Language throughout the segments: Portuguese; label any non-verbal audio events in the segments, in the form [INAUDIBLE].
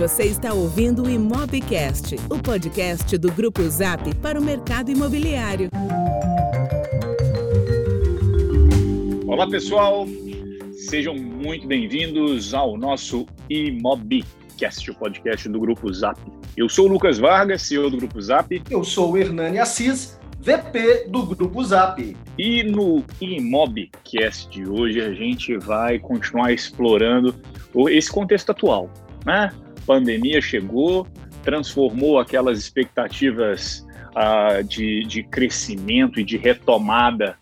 Você está ouvindo o Imobcast, o podcast do Grupo Zap para o mercado imobiliário. Olá, pessoal. Sejam muito bem-vindos ao nosso Imobcast, o podcast do Grupo Zap. Eu sou o Lucas Vargas, CEO do Grupo Zap. Eu sou o Hernani Assis, VP do Grupo Zap. E no Imobcast de hoje a gente vai continuar explorando esse contexto atual, né? Pandemia chegou, transformou aquelas expectativas uh, de, de crescimento e de retomada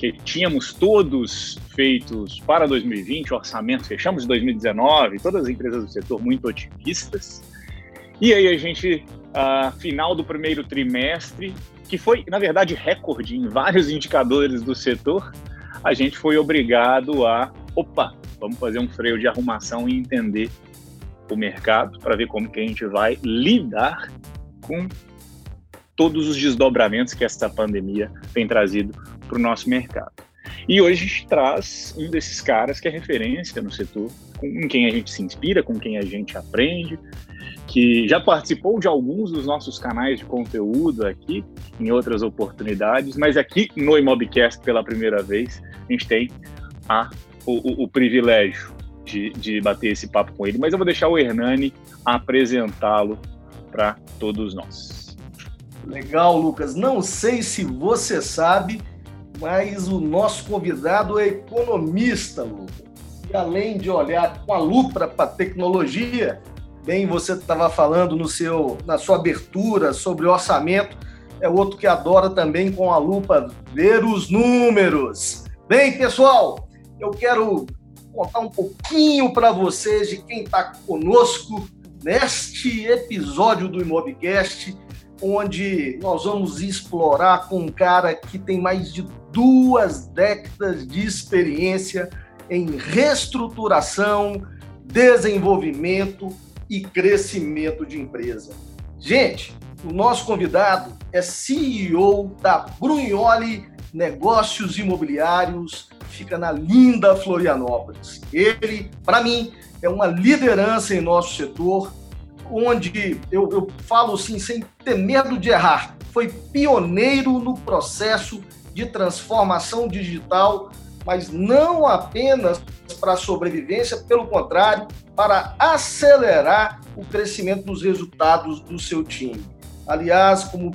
que tínhamos todos feitos para 2020, orçamento fechamos 2019, todas as empresas do setor muito otimistas. E aí a gente, uh, final do primeiro trimestre, que foi, na verdade, recorde em vários indicadores do setor, a gente foi obrigado a, opa, vamos fazer um freio de arrumação e entender o mercado para ver como que a gente vai lidar com todos os desdobramentos que essa pandemia tem trazido para o nosso mercado. E hoje a gente traz um desses caras que é referência no setor, com quem a gente se inspira, com quem a gente aprende, que já participou de alguns dos nossos canais de conteúdo aqui, em outras oportunidades, mas aqui no Imobcast, pela primeira vez, a gente tem a, o, o, o privilégio de, de bater esse papo com ele, mas eu vou deixar o Hernani apresentá-lo para todos nós. Legal, Lucas. Não sei se você sabe, mas o nosso convidado é economista, Lucas. E além de olhar com a lupa para a tecnologia, bem, você estava falando no seu, na sua abertura sobre orçamento, é outro que adora também com a lupa ver os números. Bem, pessoal, eu quero contar um pouquinho para vocês de quem está conosco neste episódio do Imobcast, onde nós vamos explorar com um cara que tem mais de duas décadas de experiência em reestruturação, desenvolvimento e crescimento de empresa. Gente, o nosso convidado é CEO da Brunholi Negócios Imobiliários fica na linda Florianópolis. Ele, para mim, é uma liderança em nosso setor, onde eu, eu falo assim, sem ter medo de errar, foi pioneiro no processo de transformação digital, mas não apenas para a sobrevivência, pelo contrário, para acelerar o crescimento dos resultados do seu time. Aliás, como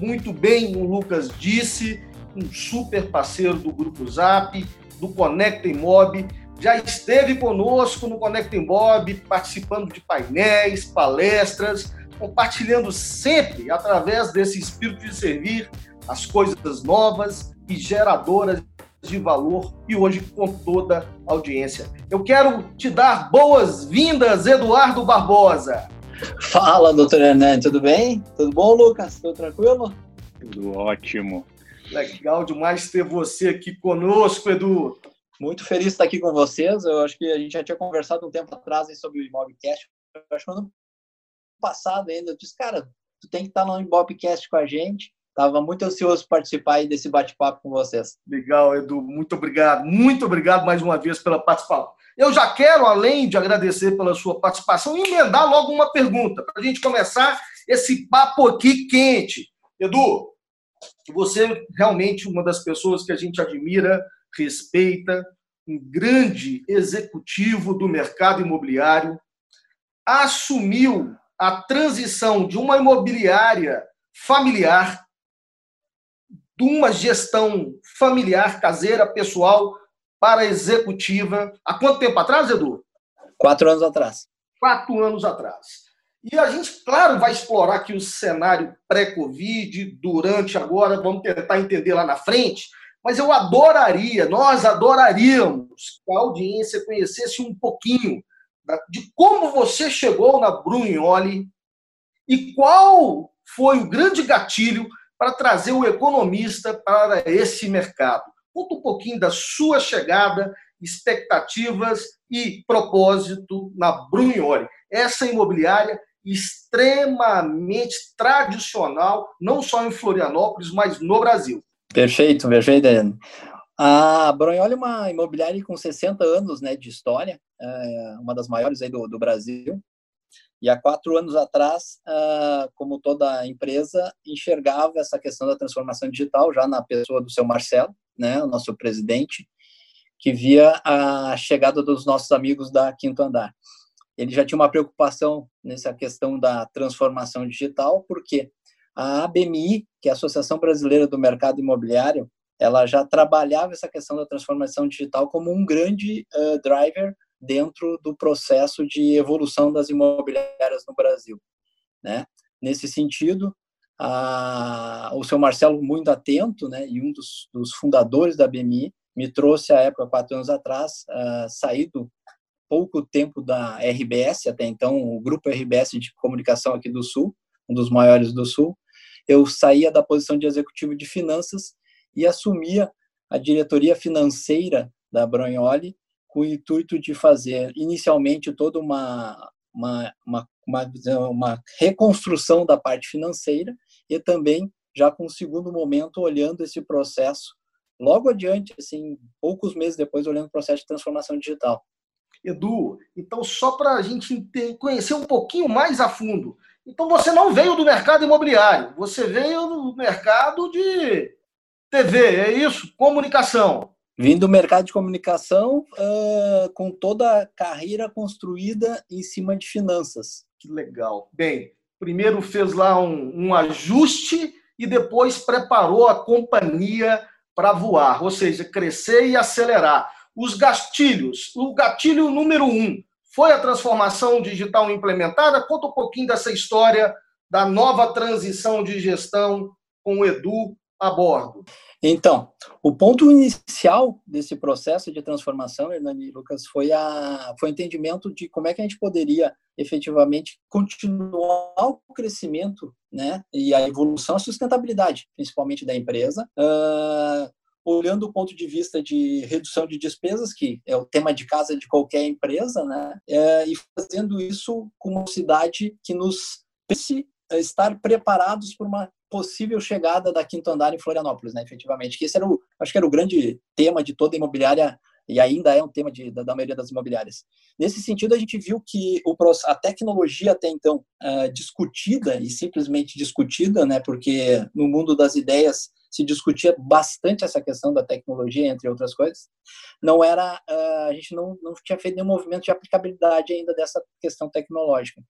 muito bem o Lucas disse, um super parceiro do Grupo Zap, do Conecta Mob, já esteve conosco no Conecta Mob, participando de painéis, palestras, compartilhando sempre, através desse espírito de servir, as coisas novas e geradoras de valor e hoje com toda a audiência. Eu quero te dar boas-vindas, Eduardo Barbosa. Fala, doutor Hernani, tudo bem? Tudo bom, Lucas? Tudo tranquilo? Tudo ótimo. Legal demais ter você aqui conosco, Edu. Muito feliz de estar aqui com vocês. Eu acho que a gente já tinha conversado um tempo atrás sobre o Imobcast. Eu acho que ano passado ainda. Eu disse, cara, tu tem que estar no Imobcast com a gente. Estava muito ansioso participar aí desse bate-papo com vocês. Legal, Edu. Muito obrigado. Muito obrigado mais uma vez pela participação. Eu já quero, além de agradecer pela sua participação, emendar logo uma pergunta, para a gente começar esse papo aqui quente. Edu, você realmente uma das pessoas que a gente admira, respeita, um grande executivo do mercado imobiliário, assumiu a transição de uma imobiliária familiar, de uma gestão familiar, caseira, pessoal, para executiva. Há quanto tempo atrás, Edu? Quatro anos atrás. Quatro anos atrás. E a gente, claro, vai explorar aqui o cenário pré-Covid, durante agora, vamos tentar entender lá na frente, mas eu adoraria, nós adoraríamos que a audiência conhecesse um pouquinho de como você chegou na Brunholi e qual foi o grande gatilho para trazer o economista para esse mercado. Conta um pouquinho da sua chegada, expectativas e propósito na Brunholi. Essa imobiliária extremamente tradicional, não só em Florianópolis, mas no Brasil. Perfeito, perfeito. A Bronholi é uma imobiliária com 60 anos né, de história, é uma das maiores aí do, do Brasil. E há quatro anos atrás, uh, como toda empresa, enxergava essa questão da transformação digital já na pessoa do seu Marcelo, né, o nosso presidente, que via a chegada dos nossos amigos da Quinto Andar. Ele já tinha uma preocupação nessa questão da transformação digital, porque a ABMI, que é a Associação Brasileira do Mercado Imobiliário, ela já trabalhava essa questão da transformação digital como um grande uh, driver dentro do processo de evolução das imobiliárias no Brasil. Né? Nesse sentido, a, o seu Marcelo, muito atento, né, e um dos, dos, fundadores da BMI, me trouxe à época, quatro anos atrás, uh, saído pouco tempo da RBS, até então o grupo RBS de comunicação aqui do Sul, um dos maiores do Sul, eu saía da posição de executivo de finanças e assumia a diretoria financeira da Brunholi com o intuito de fazer inicialmente toda uma, uma, uma, uma, uma reconstrução da parte financeira e também já com o segundo momento olhando esse processo logo adiante, assim, poucos meses depois, olhando o processo de transformação digital. Edu, então só para a gente conhecer um pouquinho mais a fundo. Então você não veio do mercado imobiliário, você veio do mercado de TV, é isso? Comunicação. Vim do mercado de comunicação uh, com toda a carreira construída em cima de finanças. Que legal. Bem, primeiro fez lá um, um ajuste e depois preparou a companhia para voar, ou seja, crescer e acelerar. Os gatilhos, o gatilho número um foi a transformação digital implementada. Conta um pouquinho dessa história da nova transição de gestão com o Edu a bordo. Então, o ponto inicial desse processo de transformação, Hernani Lucas, foi, a, foi o entendimento de como é que a gente poderia efetivamente continuar o crescimento né, e a evolução, a sustentabilidade, principalmente da empresa, uh, olhando o ponto de vista de redução de despesas, que é o tema de casa de qualquer empresa, né, uh, e fazendo isso com uma cidade que nos estar preparados para uma possível chegada da Quinto Andar em Florianópolis, né, efetivamente. Que esse era o, acho que era o grande tema de toda a imobiliária e ainda é um tema de, da, da, maioria das imobiliárias. Nesse sentido, a gente viu que o, a tecnologia até então uh, discutida e simplesmente discutida, né, porque no mundo das ideias se discutia bastante essa questão da tecnologia, entre outras coisas, não era, uh, a gente não, não tinha feito nenhum movimento de aplicabilidade ainda dessa questão tecnológica.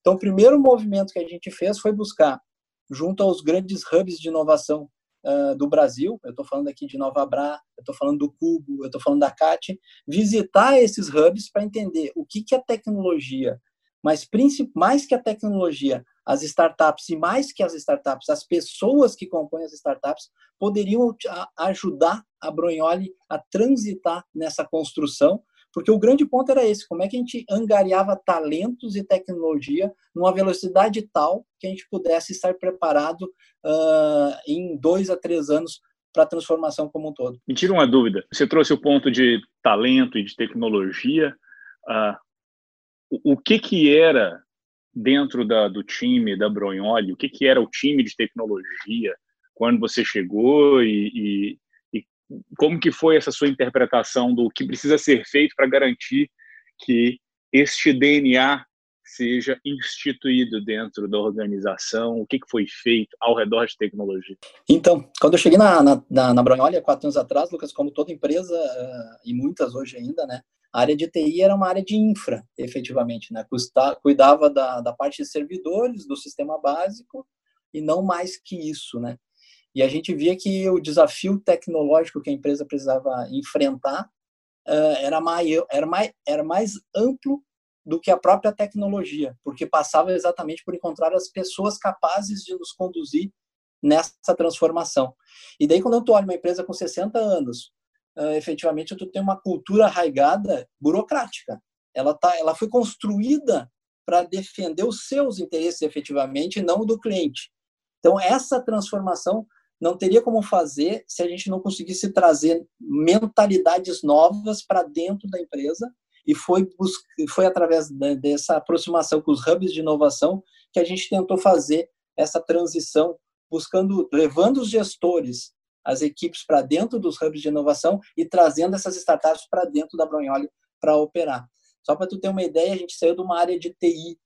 Então, o primeiro movimento que a gente fez foi buscar junto aos grandes hubs de inovação uh, do Brasil, eu estou falando aqui de Nova Bra, eu estou falando do Cubo, eu estou falando da CAT, visitar esses hubs para entender o que, que a tecnologia, mas mais que a tecnologia, as startups e mais que as startups, as pessoas que compõem as startups poderiam ajudar a Bronholi a transitar nessa construção porque o grande ponto era esse: como é que a gente angariava talentos e tecnologia numa velocidade tal que a gente pudesse estar preparado uh, em dois a três anos para a transformação como um todo. Me tira uma dúvida: você trouxe o ponto de talento e de tecnologia. Uh, o, que, que era dentro da, do time da Bronholi? O que, que era o time de tecnologia quando você chegou e, e como que foi essa sua interpretação do que precisa ser feito para garantir que este DNA seja instituído dentro da organização? O que, foi feito ao redor de tecnologia? Então, quando eu cheguei na, na, na, na quatro anos atrás, Lucas, como toda empresa, uh, e muitas hoje ainda, né, a área de TI era uma área de infra, efetivamente, né, cuidava da, da parte de servidores, do sistema básico, e não mais que isso, né. E a gente via que o desafio tecnológico que a empresa precisava enfrentar uh, era, maior, era, mais, era mais amplo do que a própria tecnologia, porque passava exatamente por encontrar as pessoas capazes de nos conduzir nessa transformação. E daí, quando eu olho uma empresa com 60 anos, uh, efetivamente, tu tem uma cultura arraigada burocrática. Ela, tá, ela foi construída para defender os seus interesses efetivamente, não do cliente. Então, essa transformação não teria como fazer se a gente não conseguisse trazer mentalidades novas para dentro da empresa e foi foi através dessa aproximação com os hubs de inovação que a gente tentou fazer essa transição buscando levando os gestores as equipes para dentro dos hubs de inovação e trazendo essas startups para dentro da Bronholi para operar. Só para tu ter uma ideia, a gente saiu de uma área de TI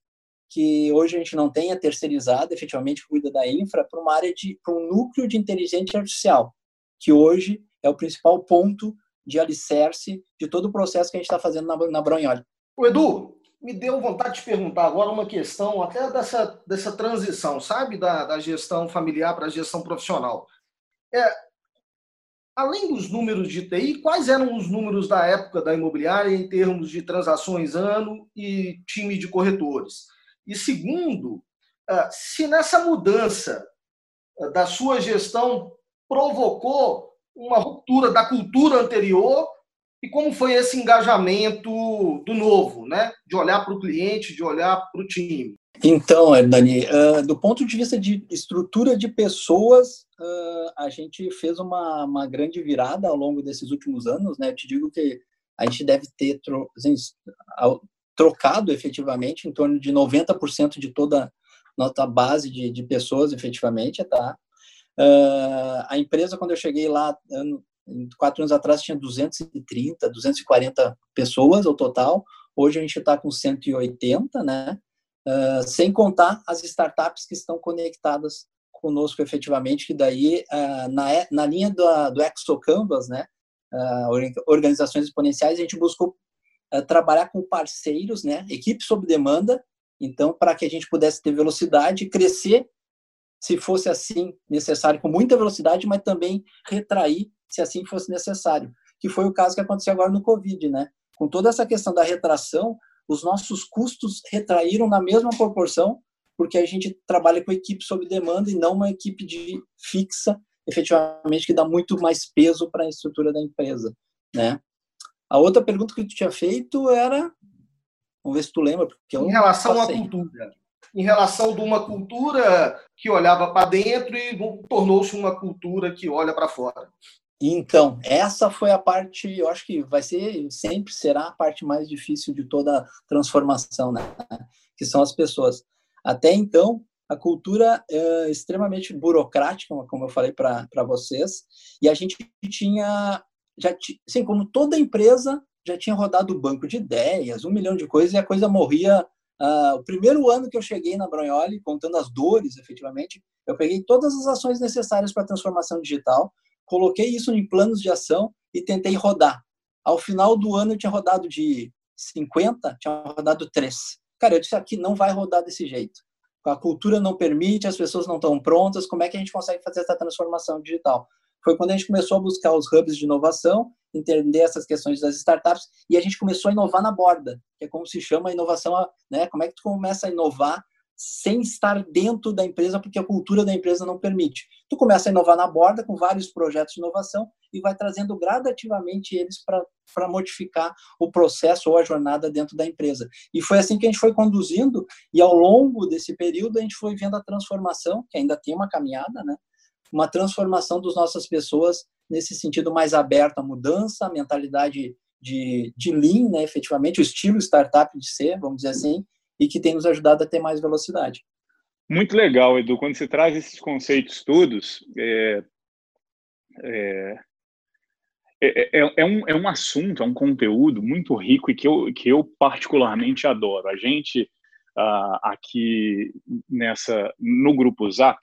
que hoje a gente não tenha terceirizado, efetivamente cuida da infra, para uma área de para um núcleo de inteligência artificial, que hoje é o principal ponto de alicerce de todo o processo que a gente está fazendo na, na. O Edu, me deu vontade de perguntar agora uma questão até dessa, dessa transição, sabe, da, da gestão familiar para a gestão profissional. É, além dos números de TI, quais eram os números da época da imobiliária em termos de transações ano e time de corretores? E segundo, ah, se nessa mudança ah, da sua gestão provocou uma ruptura da cultura anterior e como foi esse engajamento do novo, né? De olhar para o cliente, de olhar para o time. Então, Dani, uh, do ponto de vista de estrutura de pessoas, uh, a gente fez uma, uma grande virada ao longo desses últimos anos, né? Eu te digo que a gente deve ter assim, trocado efetivamente em torno de 90% de toda nossa base de, de pessoas, efetivamente, tá? Uh, a empresa, quando eu cheguei lá, ano, quatro anos atrás, tinha 230, 240 pessoas ao total. Hoje a gente está com 180, né? Uh, sem contar as startups que estão conectadas conosco efetivamente, que daí, uh, na, na linha do, do ExoCanvas, né? organizações exponenciais, a gente buscou trabalhar com parceiros, né? Equipe sob demanda, então, para que a gente pudesse ter velocidade, crescer se fosse assim necessário, com muita velocidade, mas também retrair se assim fosse necessário, que foi o caso que aconteceu agora no Covid, né? Com toda essa questão da retração, os nossos custos retraíram na mesma proporção, porque a gente trabalha com equipe sob demanda e não uma equipe de fixa, efetivamente, que dá muito mais peso para a estrutura da empresa, né? A outra pergunta que tu tinha feito era, vamos ver se tu lembra, porque eu em relação à cultura em relação de uma cultura que olhava para dentro e tornou-se uma cultura que olha para fora. Então, essa foi a parte, eu acho que vai ser, sempre será a parte mais difícil de toda a transformação, né? Que são as pessoas. Até então, a cultura é extremamente burocrática, como eu falei para vocês, e a gente tinha, já assim, como toda empresa, já tinha rodado o banco de ideias, um milhão de coisas, e a coisa morria Uh, o primeiro ano que eu cheguei na Bronholi, contando as dores, efetivamente, eu peguei todas as ações necessárias para a transformação digital, coloquei isso em planos de ação e tentei rodar. Ao final do ano, eu tinha rodado de 50, tinha rodado 3. Cara, eu disse aqui não vai rodar desse jeito. A cultura não permite, as pessoas não estão prontas, como é que a gente consegue fazer essa transformação digital? Foi quando a gente começou a buscar os hubs de inovação entender essas questões das startups e a gente começou a inovar na borda, que é como se chama a inovação, né? Como é que tu começa a inovar sem estar dentro da empresa, porque a cultura da empresa não permite. Tu começa a inovar na borda com vários projetos de inovação e vai trazendo gradativamente eles para modificar o processo ou a jornada dentro da empresa. E foi assim que a gente foi conduzindo, e ao longo desse período a gente foi vendo a transformação, que ainda tem uma caminhada, né? Uma transformação das nossas pessoas nesse sentido mais aberto à mudança, a mentalidade de, de lean, né, efetivamente, o estilo startup de ser, vamos dizer assim, e que tem nos ajudado a ter mais velocidade. Muito legal, Edu. Quando você traz esses conceitos todos, é, é, é, é, é um, é um assunto, é um conteúdo muito rico e que eu, que eu particularmente adoro. A gente, uh, aqui nessa no Grupo Zap,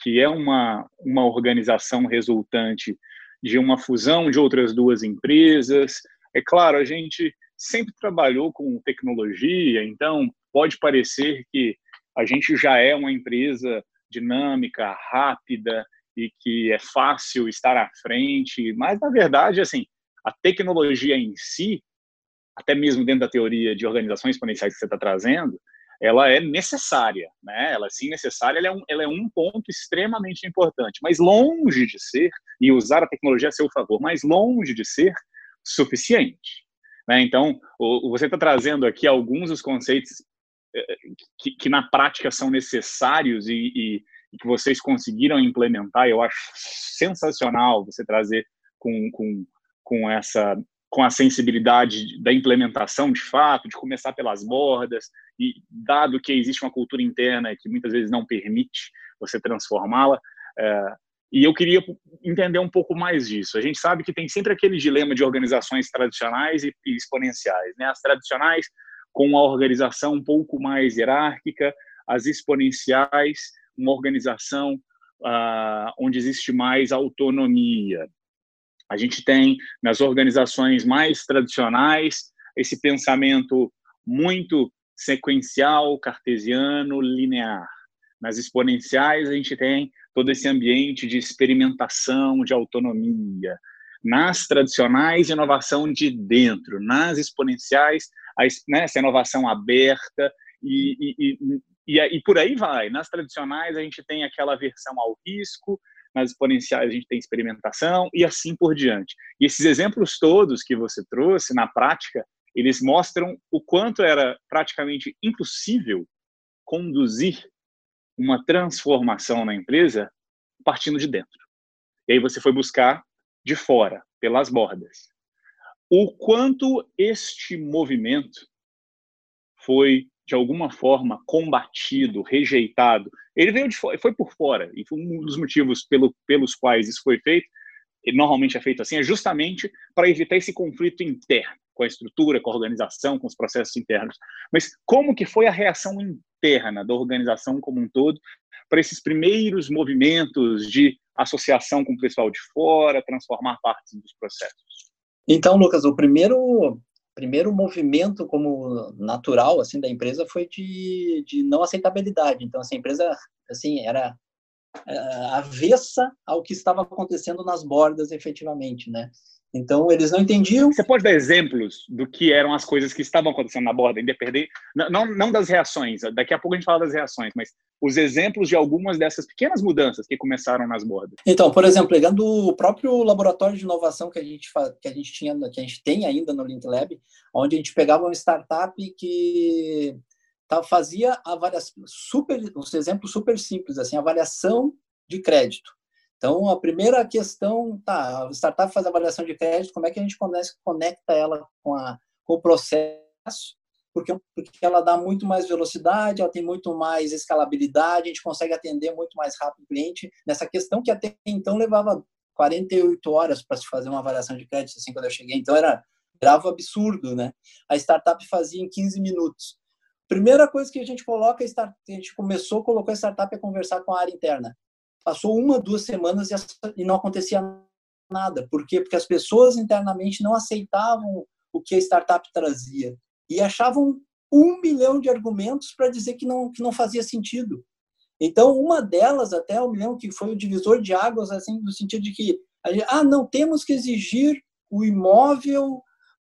que é uma, uma organização resultante de uma fusão de outras duas empresas. É claro, a gente sempre trabalhou com tecnologia, então pode parecer que a gente já é uma empresa dinâmica, rápida e que é fácil estar à frente, mas na verdade, assim, a tecnologia em si, até mesmo dentro da teoria de organizações exponenciais que você está trazendo, ela é necessária, né? Ela sim necessária, ela é, um, ela é um ponto extremamente importante, mas longe de ser e usar a tecnologia a seu favor, mas longe de ser suficiente. Né? Então, o, você está trazendo aqui alguns dos conceitos eh, que, que, na prática são necessários e, e, e, que vocês conseguiram implementar. Eu acho sensacional você trazer com, com, com essa com a sensibilidade da implementação de fato, de começar pelas bordas, e dado que existe uma cultura interna que muitas vezes não permite você transformá-la, é, e eu queria entender um pouco mais disso. A gente sabe que tem sempre aquele dilema de organizações tradicionais e, exponenciais. Né? As tradicionais com uma organização um pouco mais hierárquica, as exponenciais, uma organização uh, onde existe mais autonomia. A gente tem nas organizações mais tradicionais esse pensamento muito sequencial, cartesiano, linear. Nas exponenciais, a gente tem todo esse ambiente de experimentação, de autonomia. Nas tradicionais, inovação de dentro. Nas exponenciais, a, né, essa inovação aberta e, e, e, e, por aí vai. Nas tradicionais, a gente tem aquela versão ao risco, nas exponenciais a gente tem experimentação e assim por diante. E esses exemplos todos que você trouxe, na prática, eles mostram o quanto era praticamente impossível conduzir uma transformação na empresa partindo de dentro. E aí você foi buscar de fora, pelas bordas. O quanto este movimento foi de alguma forma combatido, rejeitado. Ele veio de fora, foi por fora e um dos motivos pelo, pelos quais isso foi feito. E normalmente é feito assim, é justamente para evitar esse conflito interno com a estrutura, com a organização, com os processos internos. Mas como que foi a reação interna da organização como um todo para esses primeiros movimentos de associação com o pessoal de fora, transformar partes dos processos? Então, Lucas, o primeiro primeiro movimento como natural assim da empresa foi de, de não aceitabilidade. Então, essa empresa assim era uh, avessa ao que estava acontecendo nas bordas, efetivamente, né? Então, eles não entendiam. Você pode dar exemplos do que eram as coisas que estavam acontecendo na borda, independente, não, não das reações, daqui a pouco a gente fala das reações, mas os exemplos de algumas dessas pequenas mudanças que começaram nas bordas. Então, por exemplo, pegando o próprio laboratório de inovação que a gente, que a gente tinha, que a gente tem ainda no Link Lab, onde a gente pegava uma startup que fazia avaliação super, uns exemplos super simples, assim, avaliação de crédito. Então, a primeira questão, tá, a startup faz avaliação de crédito, como é que a gente conecta ela com, a, com o processo? Porque, porque ela dá muito mais velocidade, ela tem muito mais escalabilidade, a gente consegue atender muito mais rápido o cliente nessa questão que até então levava 48 horas para se fazer uma avaliação de crédito, assim, quando eu cheguei. Então, era grave absurdo, né? A startup fazia em 15 minutos. Primeira coisa que a gente coloca, a gente começou, colocou a startup a conversar com a área interna. Passou uma, duas semanas e não acontecia nada. Por quê? Porque as pessoas internamente não aceitavam o que a startup trazia e achavam um milhão de argumentos para dizer que não, que não fazia sentido. Então, uma delas, até me lembro que foi o divisor de águas, assim, no sentido de que, ah, não, temos que exigir o imóvel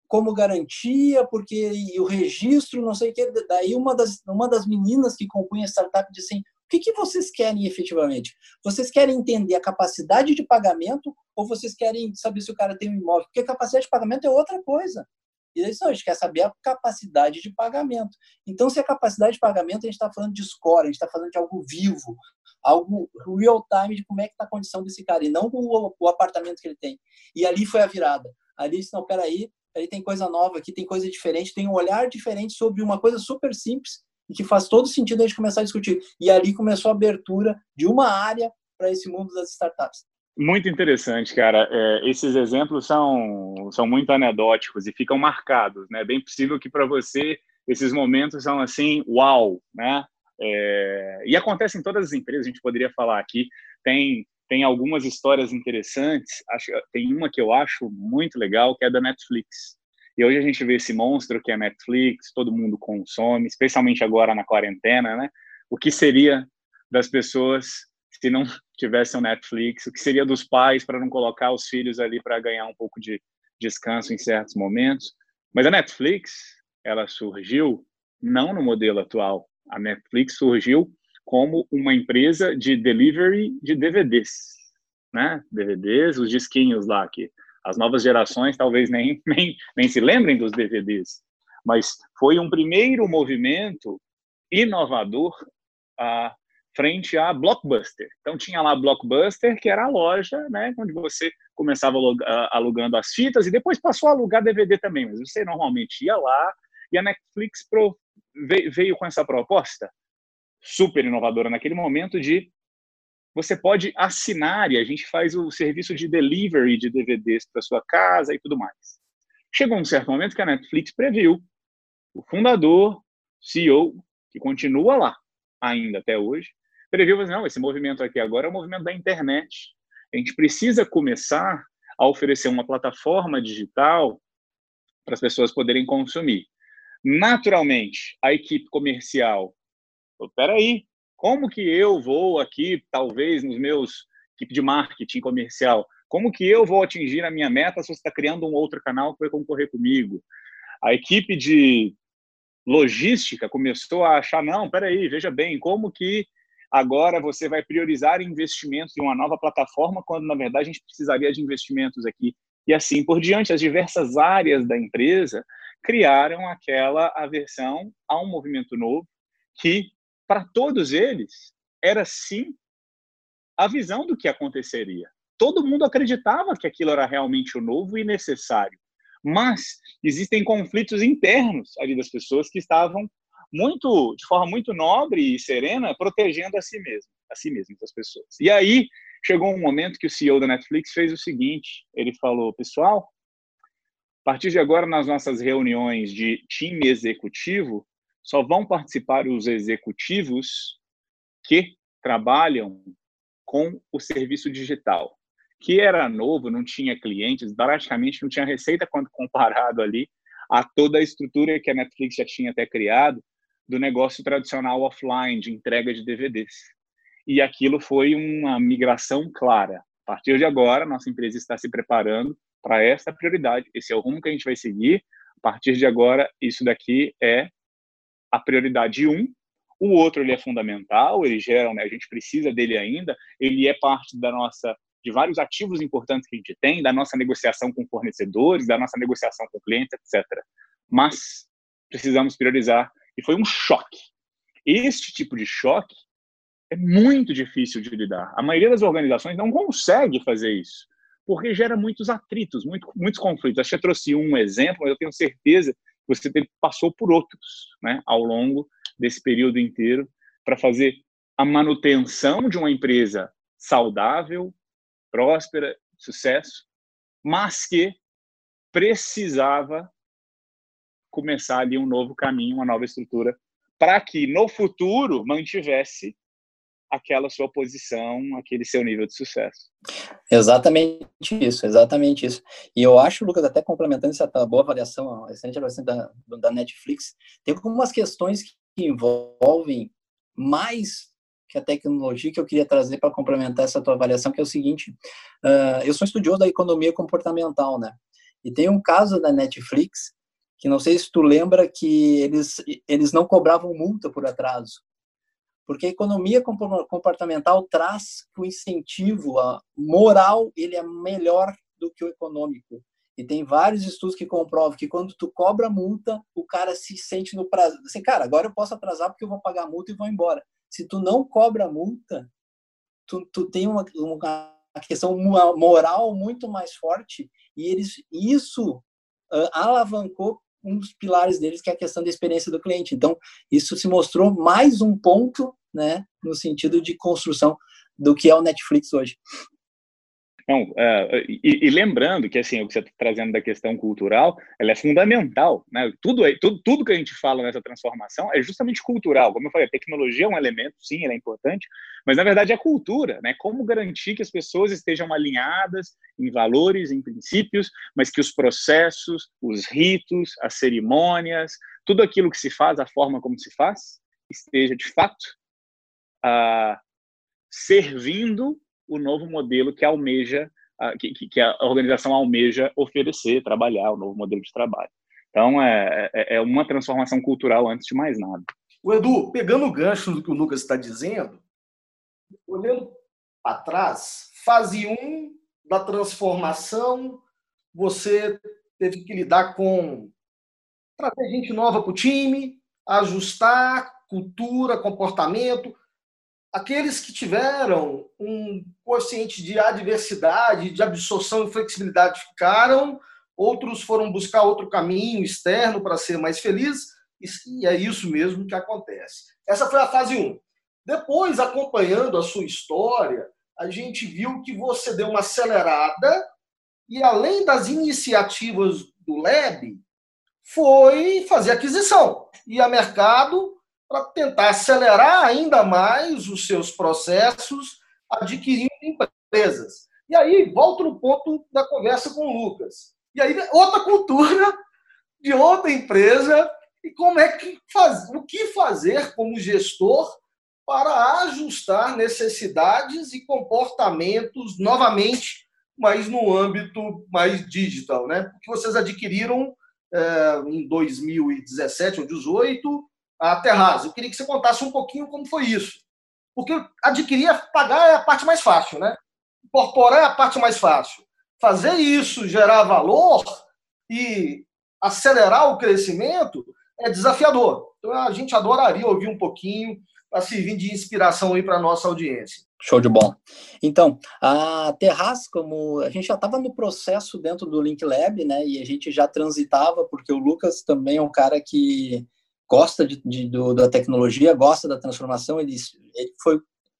como garantia, porque o registro, não sei o que. Daí, uma das, uma das meninas que compunha a startup disse assim, que, que vocês querem efetivamente? Vocês querem entender a capacidade de pagamento ou vocês querem saber se o cara tem um imóvel? Porque capacidade de pagamento é outra coisa. E isso a gente quer saber a capacidade de pagamento. Então, se a capacidade de pagamento, a gente está falando de score, a gente está falando de algo vivo, algo real time de como é que está a condição desse cara, e não o, o apartamento que ele tem. E ali foi a virada. Ali disse, não, peraí, aí tem coisa nova aqui, tem coisa diferente, tem um olhar diferente sobre uma coisa super simples e que faz todo sentido a gente começar a discutir. E ali começou a abertura de uma área para esse mundo das startups. Muito interessante, cara. É, esses exemplos são, são muito anedóticos e ficam marcados, né? Bem possível que para você esses momentos são assim, uau, né? É, e acontece em todas as empresas, a gente poderia falar aqui. Tem, tem algumas histórias interessantes. Acho, tem uma que eu acho muito legal, que é da Netflix. E hoje a gente vê esse monstro que é Netflix, todo mundo consome, especialmente agora na quarentena, né? O que seria das pessoas se não [LAUGHS] tivesse o Netflix? O que seria dos pais para não colocar os filhos ali para ganhar um pouco de descanso em certos momentos? Mas a Netflix, ela surgiu não no modelo atual. A Netflix surgiu como uma empresa de delivery de DVDs, né? DVDs, os disquinhos lá que as novas gerações talvez nem, [LAUGHS] nem, nem se lembrem dos DVDs, mas foi um primeiro movimento inovador frente a Blockbuster. Então tinha lá Blockbuster, que era a loja, né, onde você começava alugando as fitas e depois passou a alugar DVD também, mas você normalmente ia lá e a Netflix veio com essa proposta super inovadora naquele momento de você pode assinar e a gente faz o serviço de delivery de DVDs para sua casa e tudo mais. Chegou um certo momento que a Netflix previu o fundador, CEO, que continua lá ainda até hoje, previu, mas não, esse movimento aqui agora é o movimento da internet. A gente precisa começar a oferecer uma plataforma digital para as pessoas poderem consumir. Naturalmente, a equipe comercial, espera aí, como que eu vou aqui, talvez nos meus equipe de marketing comercial, como que eu vou atingir a minha meta se você está criando um outro canal que vai concorrer comigo? A equipe de logística começou a achar, não, peraí, veja bem, como que agora você vai priorizar investimentos em uma nova plataforma, quando na verdade a gente precisaria de investimentos aqui. E assim por diante, as diversas áreas da empresa criaram aquela aversão a um movimento novo que, para todos eles, era sim a visão do que aconteceria. Todo mundo acreditava que aquilo era realmente o novo e necessário. Mas existem conflitos internos ali das pessoas que estavam muito, de forma muito nobre e serena, protegendo a si mesmo, a si mesmo, as pessoas. E aí chegou um momento que o CEO da Netflix fez o seguinte: ele falou, pessoal, a partir de agora nas nossas reuniões de time executivo só vão participar os executivos que trabalham com o serviço digital que era novo, não tinha clientes, praticamente não tinha receita quando [LAUGHS] comparado ali a toda a estrutura que a Netflix já tinha até criado do negócio tradicional offline de entrega de DVDs. E aquilo foi uma migração clara. A partir de agora, nossa empresa está se preparando para essa prioridade. Esse é o rumo que a gente vai seguir. A partir de agora, isso daqui é a prioridade um. O outro ele é fundamental, ele gera, né, a gente precisa dele ainda, ele é parte da nossa de vários ativos importantes que a gente tem, da nossa negociação com fornecedores, da nossa negociação com clientes, etc. Mas precisamos priorizar e foi um choque. Este tipo de choque é muito difícil de lidar. A maioria das organizações não consegue fazer isso, porque gera muitos atritos, muito, muitos conflitos. Que eu trouxe um exemplo, mas eu tenho certeza você passou por outros né, ao longo desse período inteiro para fazer a manutenção de uma empresa saudável, próspera, sucesso, mas que precisava começar ali um novo caminho, uma nova estrutura, para que no futuro mantivesse aquela sua posição, aquele seu nível de sucesso. Exatamente isso, exatamente isso. E eu acho, Lucas, até complementando essa boa avaliação, excelente avaliação da, da Netflix, tem algumas questões que envolvem mais que a tecnologia que eu queria trazer para complementar essa tua avaliação, que é o seguinte: uh, eu sou estudioso da economia comportamental, né? E tem um caso da Netflix que não sei se tu lembra que eles eles não cobravam multa por atraso, porque a economia comportamental traz que o incentivo a moral ele é melhor do que o econômico. E tem vários estudos que comprovam que quando tu cobra multa, o cara se sente no prazo. Assim, cara, agora eu posso atrasar porque eu vou pagar a multa e vou embora se tu não cobra multa, tu, tu tem uma, uma questão moral muito mais forte e eles isso uh, alavancou um dos pilares deles que é a questão da experiência do cliente. Então isso se mostrou mais um ponto, né, no sentido de construção do que é o Netflix hoje. Não, uh, e, e, lembrando que assim o que você está trazendo da questão cultural, ela é fundamental, né? Tudo, é, tudo, tudo que a gente fala nessa transformação é justamente cultural. Como eu falei, a tecnologia é um elemento, sim, ela é importante, mas na verdade é cultura, né? Como garantir que as pessoas estejam alinhadas em valores, em princípios, mas que os processos, os ritos, as cerimônias, tudo aquilo que se faz, a forma como se faz, esteja de fato uh, servindo o novo modelo que almeja, que, que a organização almeja oferecer, trabalhar, o novo modelo de trabalho. Então, é, é, é uma transformação cultural antes de mais nada. O Edu, pegando o gancho do que o Lucas está dizendo, olhando para trás, fase 1 um da transformação, você teve que lidar com trazer gente nova para o time, ajustar cultura, comportamento, aqueles que tiveram um consciente de adversidade, de absorção e flexibilidade ficaram, outros foram buscar outro caminho externo para ser mais feliz, e é isso mesmo que acontece. Essa foi a fase 1. Depois, acompanhando a sua história, a gente viu que você deu uma acelerada e, além das iniciativas do Lab, foi fazer aquisição, ir a mercado para tentar acelerar ainda mais os seus processos, adquirindo empresas. E aí, volto no ponto da conversa com o Lucas. E aí, outra cultura de outra empresa e como é que faz, o que fazer como gestor para ajustar necessidades e comportamentos novamente, mas no âmbito mais digital, né? Porque vocês adquiriram é, em 2017 ou 2018 a Terraz. Eu queria que você contasse um pouquinho como foi isso. Porque adquirir, pagar é a parte mais fácil, né? Incorporar é a parte mais fácil. Fazer isso gerar valor e acelerar o crescimento é desafiador. Então a gente adoraria ouvir um pouquinho para servir de inspiração aí para nossa audiência. Show de bola. Então, a Terraz, como a gente já estava no processo dentro do Link Lab, né, e a gente já transitava, porque o Lucas também é um cara que gosta de, de do, da tecnologia, gosta da transformação, ele, ele foi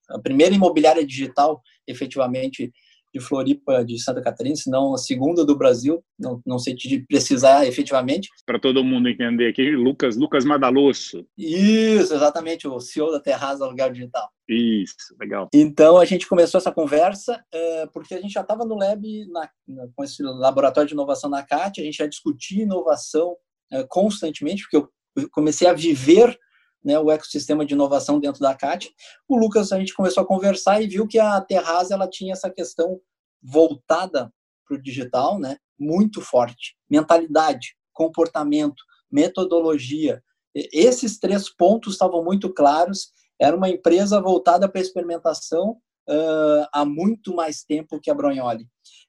a primeira imobiliária digital, efetivamente, de Floripa, de Santa Catarina, senão a segunda do Brasil, não, não sei te precisar efetivamente. Para todo mundo entender aqui, Lucas Lucas Madalosso. Isso, exatamente, o CEO da Terraz Aluguel Digital. Isso, legal. Então a gente começou essa conversa é, porque a gente já estava no lab na, na, com esse laboratório de inovação na CAT, a gente já discutia inovação é, constantemente, porque eu comecei a viver né, o ecossistema de inovação dentro da CAT. O Lucas, a gente começou a conversar e viu que a Terraz ela tinha essa questão voltada para o digital, né, muito forte. Mentalidade, comportamento, metodologia. Esses três pontos estavam muito claros. Era uma empresa voltada para experimentação uh, há muito mais tempo que a Bronholi.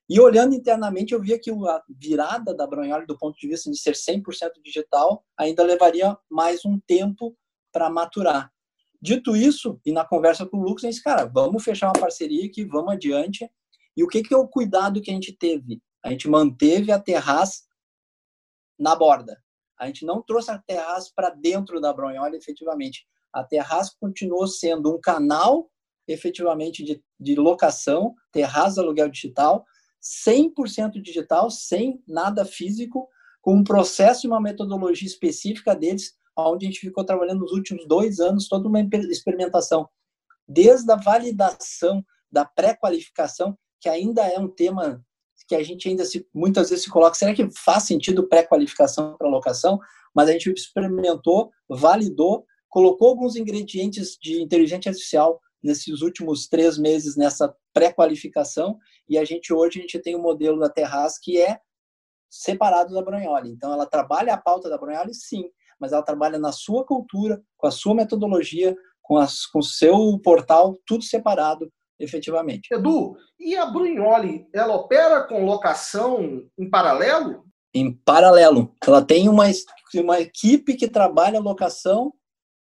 E olhando internamente, eu via que a virada da Bronholi, do ponto de vista de ser 100% digital, ainda levaria mais um tempo para maturar. Dito isso, e na conversa com o Lucas, eu disse, cara, vamos fechar uma parceria aqui, vamos adiante. E o que, que é o cuidado que a gente teve? A gente manteve a terraz na borda. A gente não trouxe a terraz para dentro da Bronhola, efetivamente. A terraz continuou sendo um canal, efetivamente, de, de locação, terraz aluguel digital, 100% digital, sem nada físico, com um processo e uma metodologia específica deles onde a gente ficou trabalhando nos últimos dois anos, toda uma experimentação, desde a validação da pré-qualificação, que ainda é um tema que a gente ainda se, muitas vezes se coloca, será que faz sentido pré-qualificação para locação? Mas a gente experimentou, validou, colocou alguns ingredientes de inteligência artificial nesses últimos três meses nessa pré-qualificação e a gente hoje a gente tem o um modelo da Terraz que é separado da Bronholi. Então ela trabalha a pauta da Bronholi, sim, mas ela trabalha na sua cultura, com a sua metodologia, com, as, com o seu portal, tudo separado, efetivamente. Edu, e a Brunholi, ela opera com locação em paralelo? Em paralelo. Ela tem uma, uma equipe que trabalha locação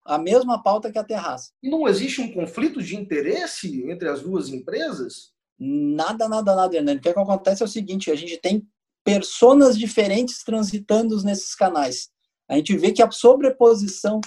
a mesma pauta que a Terraça. E não existe um conflito de interesse entre as duas empresas? Nada, nada, nada, Hernani. O que, é que acontece é o seguinte, a gente tem personas diferentes transitando nesses canais a gente vê que a sobreposição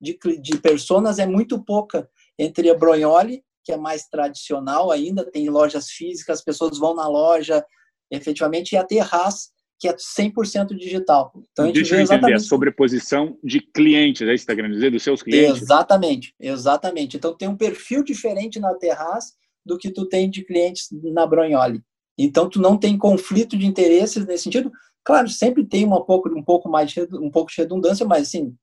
de, de personas é muito pouca entre a Bronholi, que é mais tradicional ainda, tem lojas físicas, as pessoas vão na loja, efetivamente, e a Terraz, que é 100% digital. Então, a gente Deixa eu entender, exatamente... a sobreposição de clientes, é isso que está querendo dizer, dos seus clientes? Exatamente, exatamente. Então, tem um perfil diferente na Terraz do que tu tem de clientes na Bronholi. Então, tu não tem conflito de interesses nesse sentido, Claro, sempre tem uma pouco, um pouco mais de, um pouco de redundância, mas assim,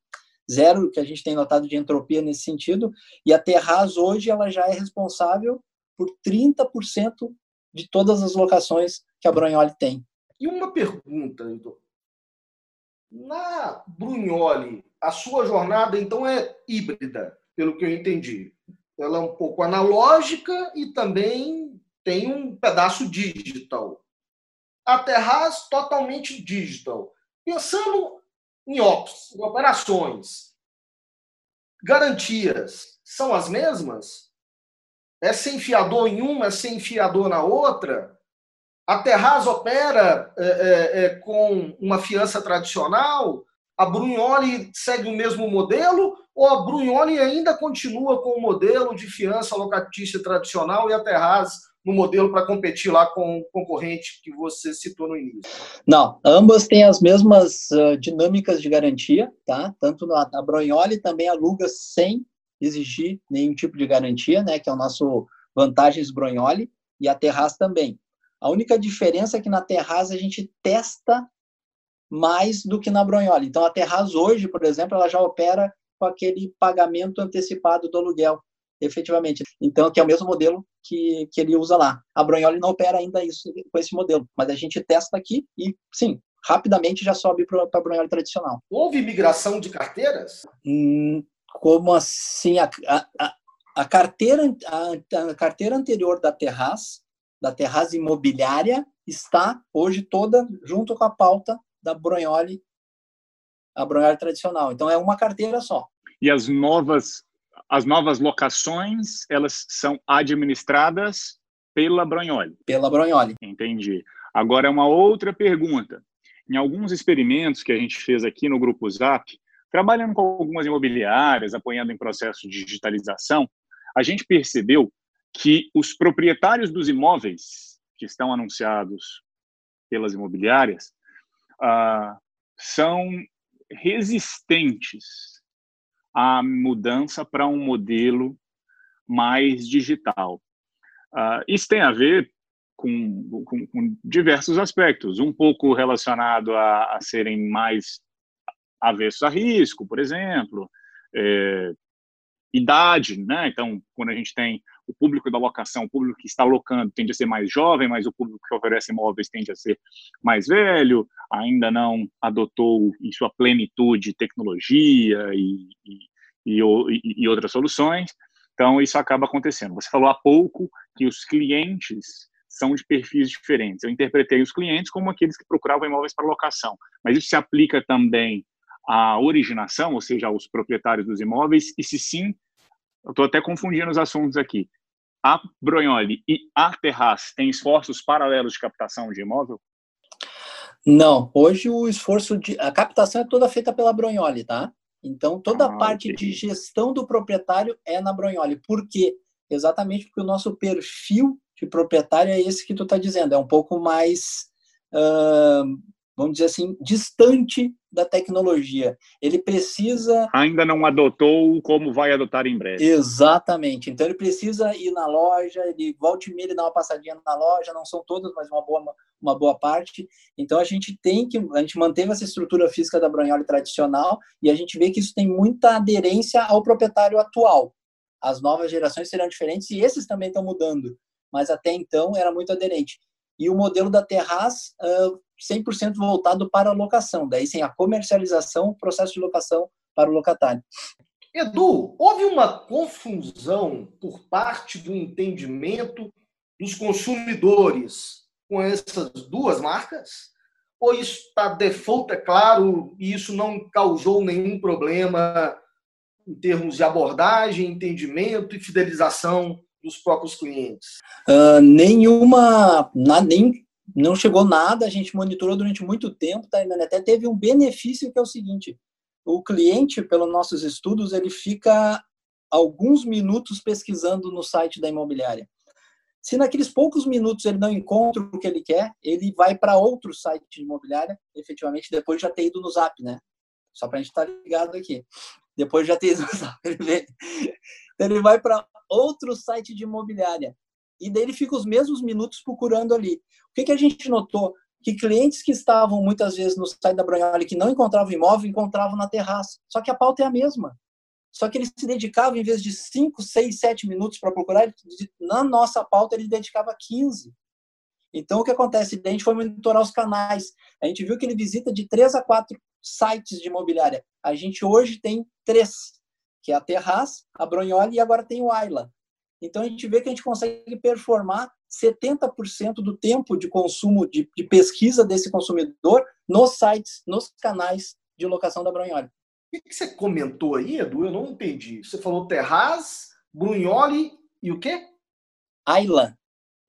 zero que a gente tem notado de entropia nesse sentido. E a Terraz hoje ela já é responsável por 30% de todas as locações que a Brunholi tem. E uma pergunta, então. Na Brunholi, a sua jornada então é híbrida, pelo que eu entendi. Ela é um pouco analógica e também tem um pedaço digital a Terraz totalmente digital. Pensando em ops, em operações, garantias são as mesmas? É sem fiador em uma, é sem fiador na outra? A Terraz opera é, é, é, com uma fiança tradicional? A Brunholi segue o mesmo modelo ou a Brunholi ainda continua com o modelo de fiança locatícia tradicional e a Terraz no modelo para competir lá com o concorrente que você citou no início? Não, ambas têm as mesmas uh, dinâmicas de garantia, tá? Tanto a, a Brunholi também aluga sem exigir nenhum tipo de garantia, né? Que é o nosso vantagens Brunholi e a Terraz também. A única diferença é que na Terraz a gente testa mais do que na Brunholi. Então, a Terraz hoje, por exemplo, ela já opera com aquele pagamento antecipado do aluguel, efetivamente. Então, que é o mesmo modelo que, que ele usa lá. A Brunholi não opera ainda isso com esse modelo, mas a gente testa aqui e, sim, rapidamente já sobe para a Brunholi tradicional. Houve migração de carteiras? Hum, como assim? A, a, a carteira, a, a, carteira anterior da Terraz, da Terraz Imobiliária, está hoje toda junto com a pauta da Brunholi, a Brunholi tradicional. Então é uma carteira só. E as novas as novas locações, elas são administradas pela Brunholi. Pela Brunholi. Entendi. Agora é uma outra pergunta. Em alguns experimentos que a gente fez aqui no grupo Zap, trabalhando com algumas imobiliárias, apoiando em processo de digitalização, a gente percebeu que os proprietários dos imóveis que estão anunciados pelas imobiliárias, ah, são resistentes à mudança para um modelo mais digital. Ah, isso tem a ver com, com, com, diversos aspectos, um pouco relacionado a, a serem mais avessos a risco, por exemplo, é, idade, né? Então, quando a gente tem o público da locação, o público que está locando tende a ser mais jovem, mas o público que oferece imóveis tende a ser mais velho, ainda não adotou em sua plenitude tecnologia e, e, e, e outras soluções. Então, isso acaba acontecendo. Você falou há pouco que os clientes são de perfis diferentes. Eu interpretei os clientes como aqueles que procuravam imóveis para locação, mas isso se aplica também à originação, ou seja, aos proprietários dos imóveis, e se sim, eu estou até confundindo os assuntos aqui a Brunholi e a Terraz têm esforços paralelos de captação de imóvel? Não, hoje o esforço de a captação é toda feita pela Brunholi, tá? Então toda ah, a parte okay. de gestão do proprietário é na Brunholi. Por quê? Exatamente porque o nosso perfil de proprietário é esse que tu está dizendo, é um pouco mais uh, vamos dizer assim, distante da tecnologia. Ele precisa. Ainda não adotou como vai adotar em breve. Exatamente. Então ele precisa ir na loja, ele volta e meia, ele dá uma passadinha na loja, não são todas, mas uma boa, uma boa parte. Então a gente tem que. A gente manteve essa estrutura física da Brunholi tradicional e a gente vê que isso tem muita aderência ao proprietário atual. As novas gerações serão diferentes e esses também estão mudando. Mas até então era muito aderente. E o modelo da Terraz uh, 100% voltado para a locação, daí sem a comercialização, processo de locação para o locatário. Edu, houve uma confusão por parte do entendimento dos consumidores com essas duas marcas? Ou isso está default, é claro, e isso não causou nenhum problema em termos de abordagem, entendimento e fidelização dos próprios clientes? Uh, nenhuma, na, nem não chegou nada, a gente monitorou durante muito tempo, tá, até teve um benefício que é o seguinte, o cliente, pelos nossos estudos, ele fica alguns minutos pesquisando no site da imobiliária. Se naqueles poucos minutos ele não encontra o que ele quer, ele vai para outro site de imobiliária, efetivamente, depois de já ter ido no Zap, né? Só para a gente estar tá ligado aqui. Depois de já ter ido no Zap, [LAUGHS] ele, então ele vai para outro site de imobiliária e daí ele fica os mesmos minutos procurando ali. O que, que a gente notou? Que clientes que estavam muitas vezes no site da Brunholi que não encontravam imóvel, encontravam na terraça. Só que a pauta é a mesma. Só que ele se dedicava, em vez de 5, 6, 7 minutos para procurar, na nossa pauta ele dedicava 15. Então, o que acontece? A gente foi monitorar os canais. A gente viu que ele visita de 3 a 4 sites de imobiliária. A gente hoje tem três, que é a Terraz, a Brunholi e agora tem o Ayla. Então a gente vê que a gente consegue performar 70% do tempo de consumo, de, de, pesquisa desse consumidor nos sites, nos canais de locação da Brunholi. O que você comentou aí, Edu? Eu não entendi. Você falou Terraz, Brunholi e o quê? Ayla.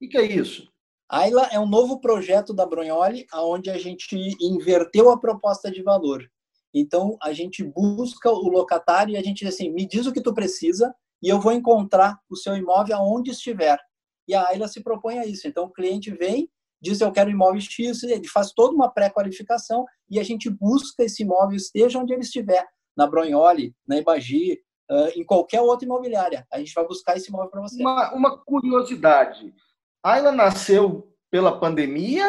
O que é isso? Ayla é um novo projeto da Brunholi, onde a gente inverteu a proposta de valor. Então, a gente busca o locatário e a gente diz assim, me diz o que tu precisa e eu vou encontrar o seu imóvel aonde estiver. E a Ayla se propõe a isso. Então, o cliente vem, diz eu quero imóvel X, ele faz toda uma pré-qualificação e a gente busca esse imóvel, esteja onde ele estiver, na Bronholi, na Ibagi, em qualquer outra imobiliária. A gente vai buscar esse imóvel para você. Uma, uma curiosidade. A Ayla nasceu pela pandemia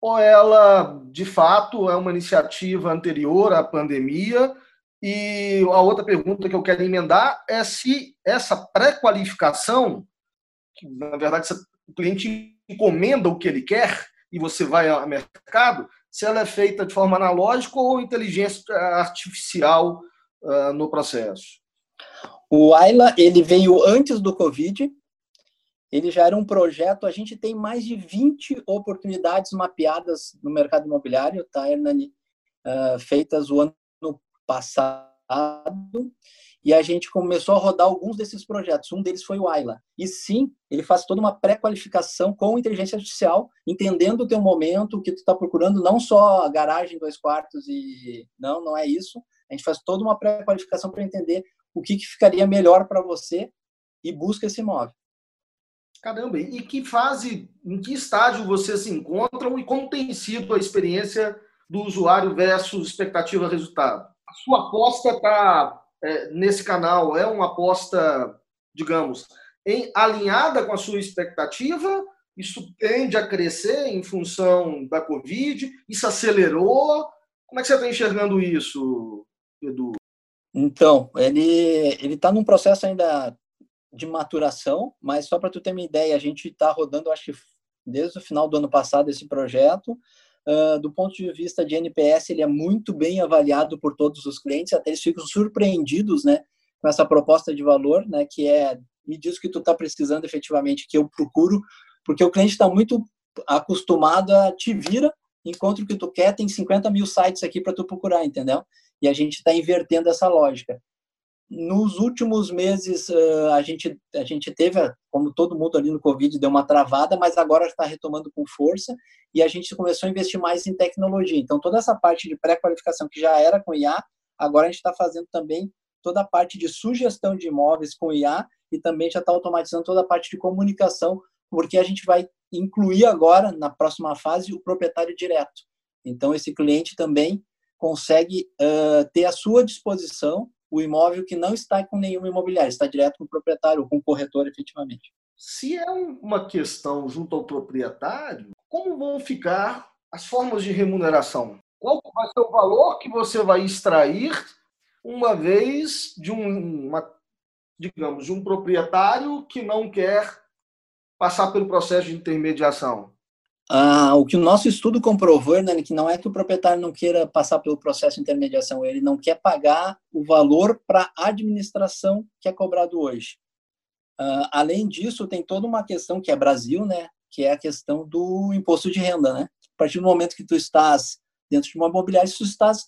ou ela, de fato, é uma iniciativa anterior à pandemia? E a outra pergunta que eu quero emendar é se essa pré-qualificação, que na verdade o cliente encomenda o que ele quer e você vai ao mercado, se ela é feita de forma analógica ou inteligência artificial uh, no processo. O Ayla ele veio antes do Covid, ele já era um projeto, a gente tem mais de 20 oportunidades mapeadas no mercado imobiliário, tá, Hernani? Uh, feitas o ano passado, e a gente começou a rodar alguns desses projetos. Um deles foi o Ayla. E sim, ele faz toda uma pré-qualificação com inteligência artificial, entendendo o teu momento, o que tu está procurando, não só a garagem, dois quartos e... Não, não é isso. A gente faz toda uma pré-qualificação para entender o que, que ficaria melhor para você e busca esse imóvel. Caramba, e que fase, em que estágio vocês se encontram e como tem sido a experiência do usuário versus expectativa-resultado? A sua aposta está é, nesse canal, é uma aposta, digamos, em, alinhada com a sua expectativa? Isso tende a crescer em função da Covid? Isso acelerou? Como é que você está enxergando isso, Edu? Então, ele ele está num processo ainda de maturação, mas só para tu ter uma ideia, a gente está rodando, acho que desde o final do ano passado esse projeto. Uh, do ponto de vista de NPS, ele é muito bem avaliado por todos os clientes, até eles ficam surpreendidos, né, com essa proposta de valor, né, que é me diz o que tu está precisando efetivamente, que eu procuro, porque o cliente está muito acostumado a te vira, encontra o que tu quer, tem 50 mil sites aqui para tu procurar, entendeu? E a gente está invertendo essa lógica. Nos últimos meses, a gente, a gente teve, como todo mundo ali no Covid, deu uma travada, mas agora está retomando com força e a gente começou a investir mais em tecnologia. Então, toda essa parte de pré-qualificação que já era com IA, agora a gente está fazendo também toda a parte de sugestão de imóveis com IA e também já está automatizando toda a parte de comunicação, porque a gente vai incluir agora, na próxima fase, o proprietário direto. Então, esse cliente também consegue uh, ter à sua disposição o imóvel que não está com nenhum imobiliário, está direto com o proprietário ou com o corretor, efetivamente. Se é uma questão junto ao proprietário, como vão ficar as formas de remuneração? Qual vai ser o valor que você vai extrair uma vez de um, uma, digamos, de um proprietário que não quer passar pelo processo de intermediação? Ah, o que o nosso estudo comprovou, Hernani, que não é que o proprietário não queira passar pelo processo de intermediação, ele não quer pagar o valor para a administração que é cobrado hoje. Ah, além disso, tem toda uma questão que é Brasil, né, que é a questão do imposto de renda, né? A partir do momento que tu estás dentro de uma imobiliária, tu estás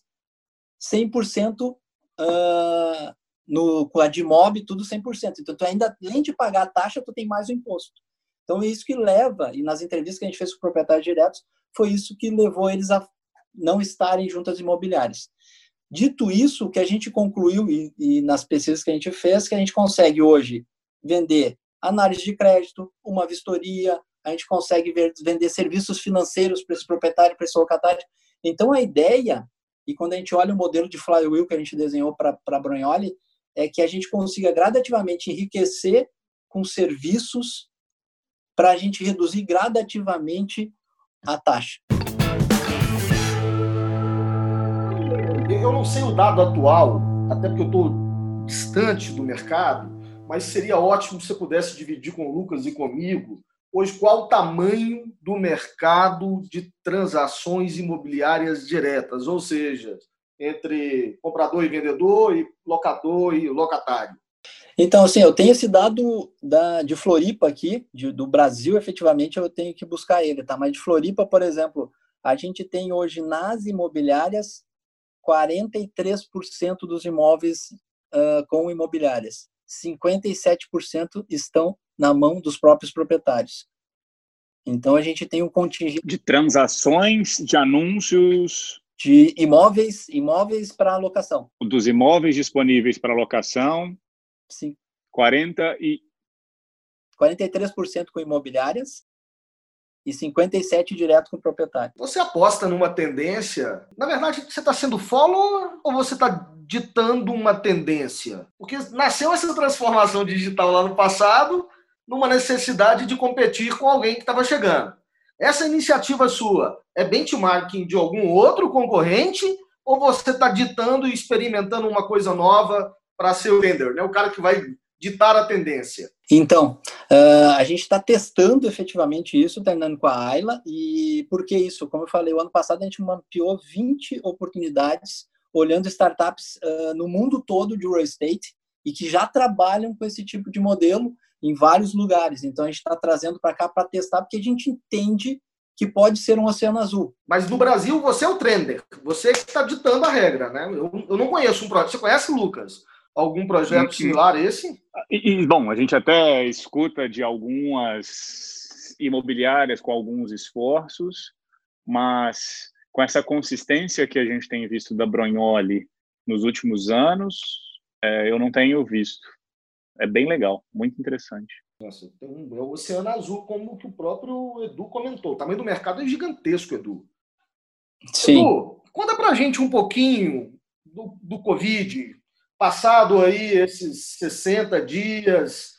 100% uh, no, com a de mob, tudo 100%. Então, tu ainda, além de pagar a taxa, tu tem mais o imposto. Então, é isso que leva, e nas entrevistas que a gente fez com proprietários diretos, foi isso que levou eles a não estarem juntas imobiliárias. Dito isso, o que a gente concluiu, e, e nas pesquisas que a gente fez, que a gente consegue hoje vender análise de crédito, uma vistoria, a gente consegue ver, vender serviços financeiros para esse proprietário, para esse locatário. Então, a ideia, e quando a gente olha o modelo de flywheel que a gente desenhou para a Bronholi, é que a gente consiga gradativamente enriquecer com serviços para a gente reduzir gradativamente a taxa. Eu não sei o dado atual, até porque eu estou distante do mercado, mas seria ótimo se você pudesse dividir com o Lucas e comigo hoje qual o tamanho do mercado de transações imobiliárias diretas, ou seja, entre comprador e vendedor e locador e locatário. Então, assim, eu tenho esse dado da, de Floripa aqui, de, do Brasil, efetivamente, eu tenho que buscar ele, tá? Mas de Floripa, por exemplo, a gente tem hoje nas imobiliárias 43% dos imóveis uh, com imobiliárias. 57% estão na mão dos próprios proprietários. Então, a gente tem um contingente... De transações, de anúncios De imóveis, imóveis para locação. Dos imóveis disponíveis para locação, Sim. 40 e 43% com imobiliárias e 57% direto com o proprietário. Você aposta numa tendência? Na verdade, você está sendo follower ou você está ditando uma tendência? Porque nasceu essa transformação digital lá no passado numa necessidade de competir com alguém que estava chegando. Essa iniciativa sua é benchmarking de algum outro concorrente ou você está ditando e experimentando uma coisa nova para ser o vender, né? o cara que vai ditar a tendência? Então, uh, a gente está testando efetivamente isso, terminando com a Ayla, e por que isso? Como eu falei, o ano passado a gente mapeou 20 oportunidades olhando startups uh, no mundo todo de real estate e que já trabalham com esse tipo de modelo em vários lugares. Então, a gente está trazendo para cá para testar, porque a gente entende que pode ser um oceano azul. Mas no Brasil, você é o trender, você que está ditando a regra, né? Eu, eu não conheço um projeto. Você conhece, Lucas? Algum projeto similar a esse? E, e, bom, a gente até escuta de algumas imobiliárias com alguns esforços, mas com essa consistência que a gente tem visto da Brognoli nos últimos anos, é, eu não tenho visto. É bem legal, muito interessante. Nossa, tem um, é o oceano azul, como que o próprio Edu comentou. O tamanho do mercado é gigantesco, Edu. Sim. Edu, conta pra gente um pouquinho do, do Covid, Passado aí esses 60 dias,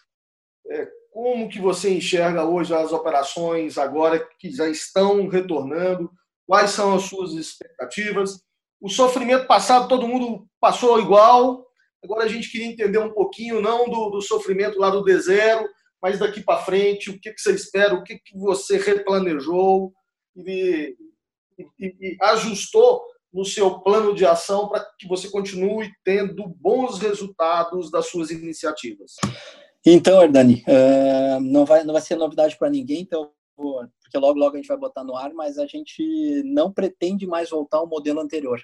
é, como que você enxerga hoje as operações agora que já estão retornando? Quais são as suas expectativas? O sofrimento passado todo mundo passou igual. Agora a gente queria entender um pouquinho, não do, do sofrimento lá do D0, mas daqui para frente, o que, que você espera, o que, que você replanejou e, e, e ajustou no seu plano de ação para que você continue tendo bons resultados das suas iniciativas? Então, Hernani, uh, não, vai, não vai ser novidade para ninguém, então, porque logo, logo a gente vai botar no ar, mas a gente não pretende mais voltar ao modelo anterior.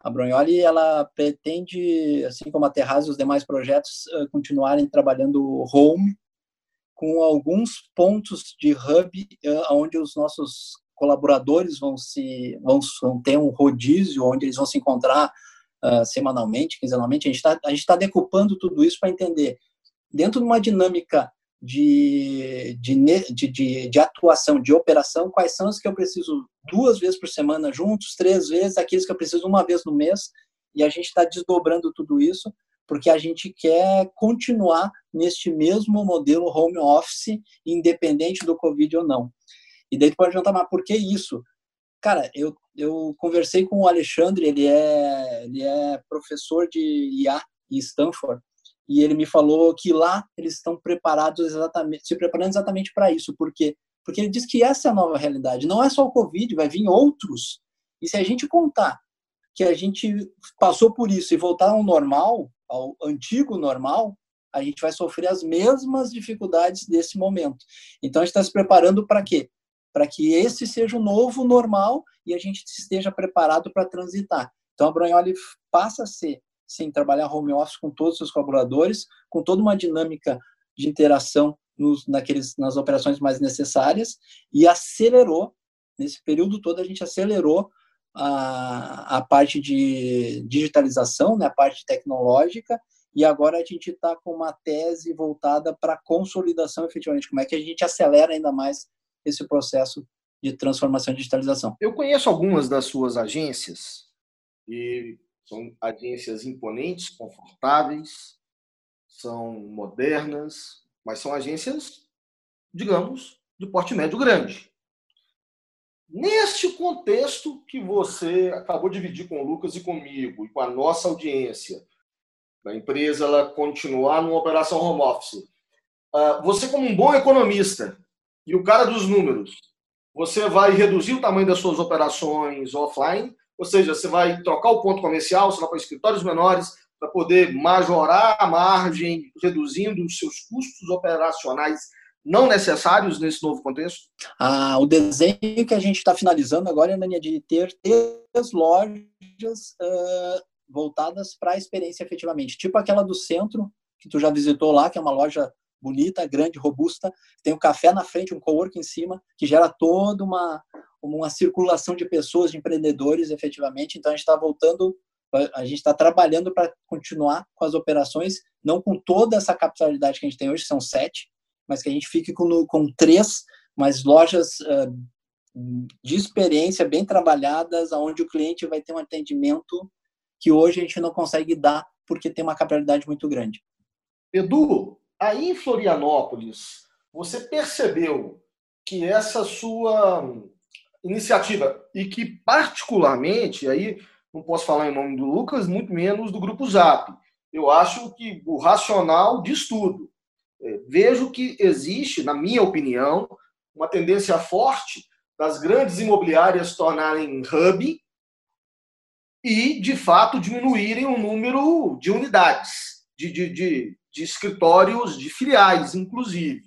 A Brunholi, ela pretende, assim como a Terraz e os demais projetos, uh, continuarem trabalhando home, com alguns pontos de hub, uh, onde os nossos colaboradores vão se vão, vão ter um rodízio onde eles vão se encontrar uh, semanalmente, quinzenalmente. A gente está tá decupando tudo isso para entender dentro de uma dinâmica de, de, de, de, atuação, de operação, quais são os que eu preciso duas vezes por semana juntos, três vezes, aqueles que eu preciso uma vez no mês, e a gente está desdobrando tudo isso, porque a gente quer continuar neste mesmo modelo home office, independente do Covid ou não. E daí tu pode perguntar, mas por que isso? Cara, eu, eu conversei com o Alexandre, ele é, ele é professor de IA em Stanford, e ele me falou que lá eles estão preparados exatamente, se preparando exatamente para isso. Por quê? Porque ele diz que essa é a nova realidade. Não é só o Covid, vai vir outros. E se a gente contar que a gente passou por isso e voltar ao normal, ao antigo normal, a gente vai sofrer as mesmas dificuldades desse momento. Então a gente está se preparando para quê? Para que esse seja o novo normal e a gente esteja preparado para transitar. Então, a Brunholi passa a ser, sim, trabalhar home office com todos os seus colaboradores, com toda uma dinâmica de interação nos, naqueles, nas operações mais necessárias e acelerou, nesse período todo, a gente acelerou a, a parte de digitalização, né, a parte tecnológica, e agora a gente está com uma tese voltada para a consolidação efetivamente, como é que a gente acelera ainda mais esse processo de transformação e digitalização. Eu conheço algumas das suas agências e são agências imponentes, confortáveis, são modernas, mas são agências, digamos, de porte médio grande. Neste contexto que você acabou de dividir com o Lucas e comigo e com a nossa audiência, da empresa ela continuar numa operação home office, ah, você como um bom economista, e o cara dos números, você vai reduzir o tamanho das suas operações offline, ou seja, você vai trocar o ponto comercial, você vai para escritórios menores, para poder majorar a margem, reduzindo os seus custos operacionais não necessários nesse novo contexto? Ah, o desenho que a gente está finalizando agora, Nania, de ter três lojas uh, voltadas para a experiência efetivamente. Tipo aquela do centro, que tu já visitou lá, que é uma loja bonita, grande, robusta. Tem um café na frente, um cowork em cima, que gera toda uma, uma circulação de pessoas, de empreendedores, efetivamente. Então, a gente está voltando, a gente está trabalhando para continuar com as operações, não com toda essa capitalidade que a gente tem hoje, são sete, mas que a gente fique com, com três, mas lojas uh, de experiência bem trabalhadas, onde o cliente vai ter um atendimento que hoje a gente não consegue dar porque tem uma capitalidade muito grande. Edu, aí em Florianópolis, você percebeu que essa sua iniciativa e que particularmente aí não posso falar em nome do Lucas, muito menos do grupo Zap. Eu acho que o racional diz tudo. É, vejo que existe, na minha opinião, uma tendência forte das grandes imobiliárias tornarem hub e, de fato, diminuírem o número de unidades, de, de, de, de escritórios, de filiais, inclusive.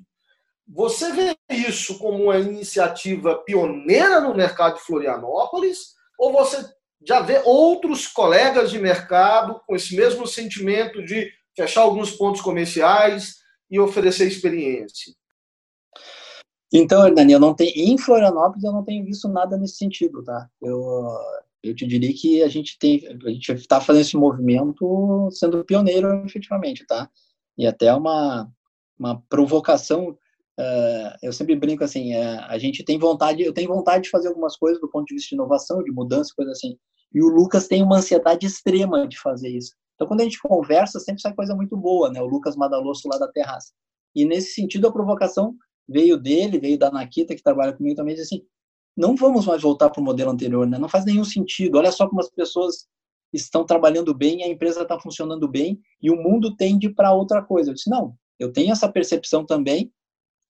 Você vê isso como uma iniciativa pioneira no mercado de Florianópolis? Ou você já vê outros colegas de mercado com esse mesmo sentimento de fechar alguns pontos comerciais e oferecer experiência? Então, Hernani, eu não tenho, em Florianópolis eu não tenho visto nada nesse sentido, tá? Eu, eu te diria que a gente tem, a gente está fazendo esse movimento sendo pioneiro efetivamente, tá? E até uma, uma provocação Uh, eu sempre brinco assim, uh, a gente tem vontade, eu tenho vontade de fazer algumas coisas do ponto de vista de inovação, de mudança, coisa assim. E o Lucas tem uma ansiedade extrema de fazer isso. Então, quando a gente conversa, sempre sai coisa muito boa, né? O Lucas Madaloso lá da Terraça. E nesse sentido, a provocação veio dele, veio da Nakita, que trabalha comigo também, diz assim, não vamos mais voltar para o modelo anterior, né? Não faz nenhum sentido. Olha só como as pessoas estão trabalhando bem, a empresa está funcionando bem e o mundo tende para outra coisa. Eu disse, não, eu tenho essa percepção também,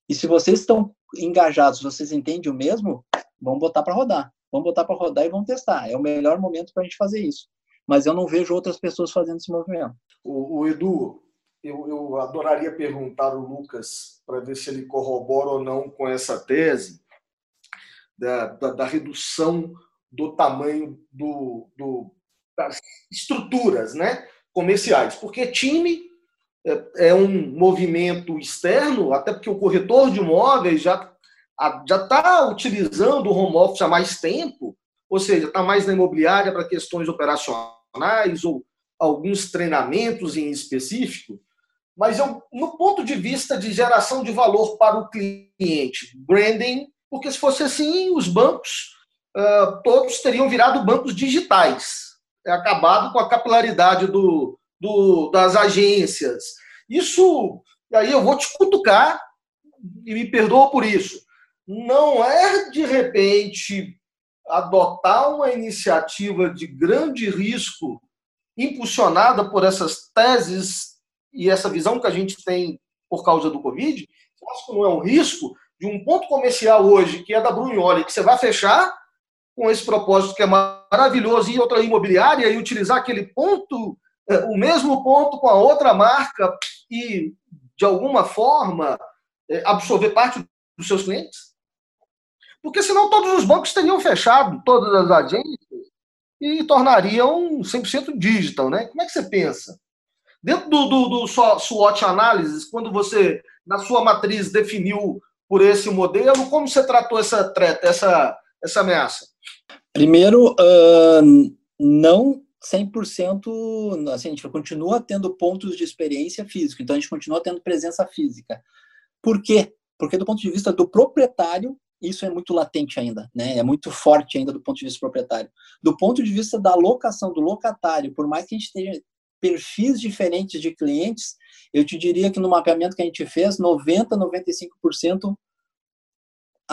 e se vocês estão engajados, vocês entendem o mesmo, vamos botar para rodar. Vamos botar para rodar e vamos testar. É o melhor momento para a gente fazer isso. Mas eu não vejo outras pessoas fazendo esse movimento. O, o Edu, eu, eu, adoraria perguntar ao Lucas para ver se ele corrobora ou não com essa tese da, da, da redução do tamanho do, do, estruturas né, comerciais. Porque time é, é um movimento externo, até porque o corretor de imóveis já já está utilizando o home office há mais tempo, ou seja, está mais na imobiliária para questões operacionais ou alguns treinamentos em específico, mas eu, no ponto de vista de geração de valor para o cliente, branding, porque se fosse assim, os bancos uh, todos teriam virado bancos digitais, acabado com a capilaridade do, do, das agências. Isso, aí eu vou te cutucar e me perdoa por isso. Não é, de repente, adotar uma iniciativa de grande risco impulsionada por essas teses e essa visão que a gente tem por causa do Covid, eu acho que não é um risco de um ponto comercial hoje, que é da Brunioli, que você vai fechar com esse propósito que é maravilhoso, ir outra imobiliária e utilizar aquele ponto é, o mesmo ponto com a outra marca e, de alguma forma, é, absorver parte dos seus clientes? Porque senão todos os bancos teriam fechado, todas as agências, e tornariam 100% digital, né? Como é que você pensa? Dentro do, do, do SWOT Analysis, quando você, na sua matriz, definiu por esse modelo, como você tratou essa treta, essa, essa ameaça? Primeiro, uh, não 100%, assim, a gente continua tendo pontos de experiência física, então a gente continua tendo presença física. Por quê? Porque do ponto de vista do proprietário, isso é muito latente ainda, né? É muito forte ainda do ponto de vista proprietário. Do ponto de vista da locação do locatário, por mais que a gente tenha perfis diferentes de clientes, eu te diria que no mapeamento que a gente fez, 90, 95%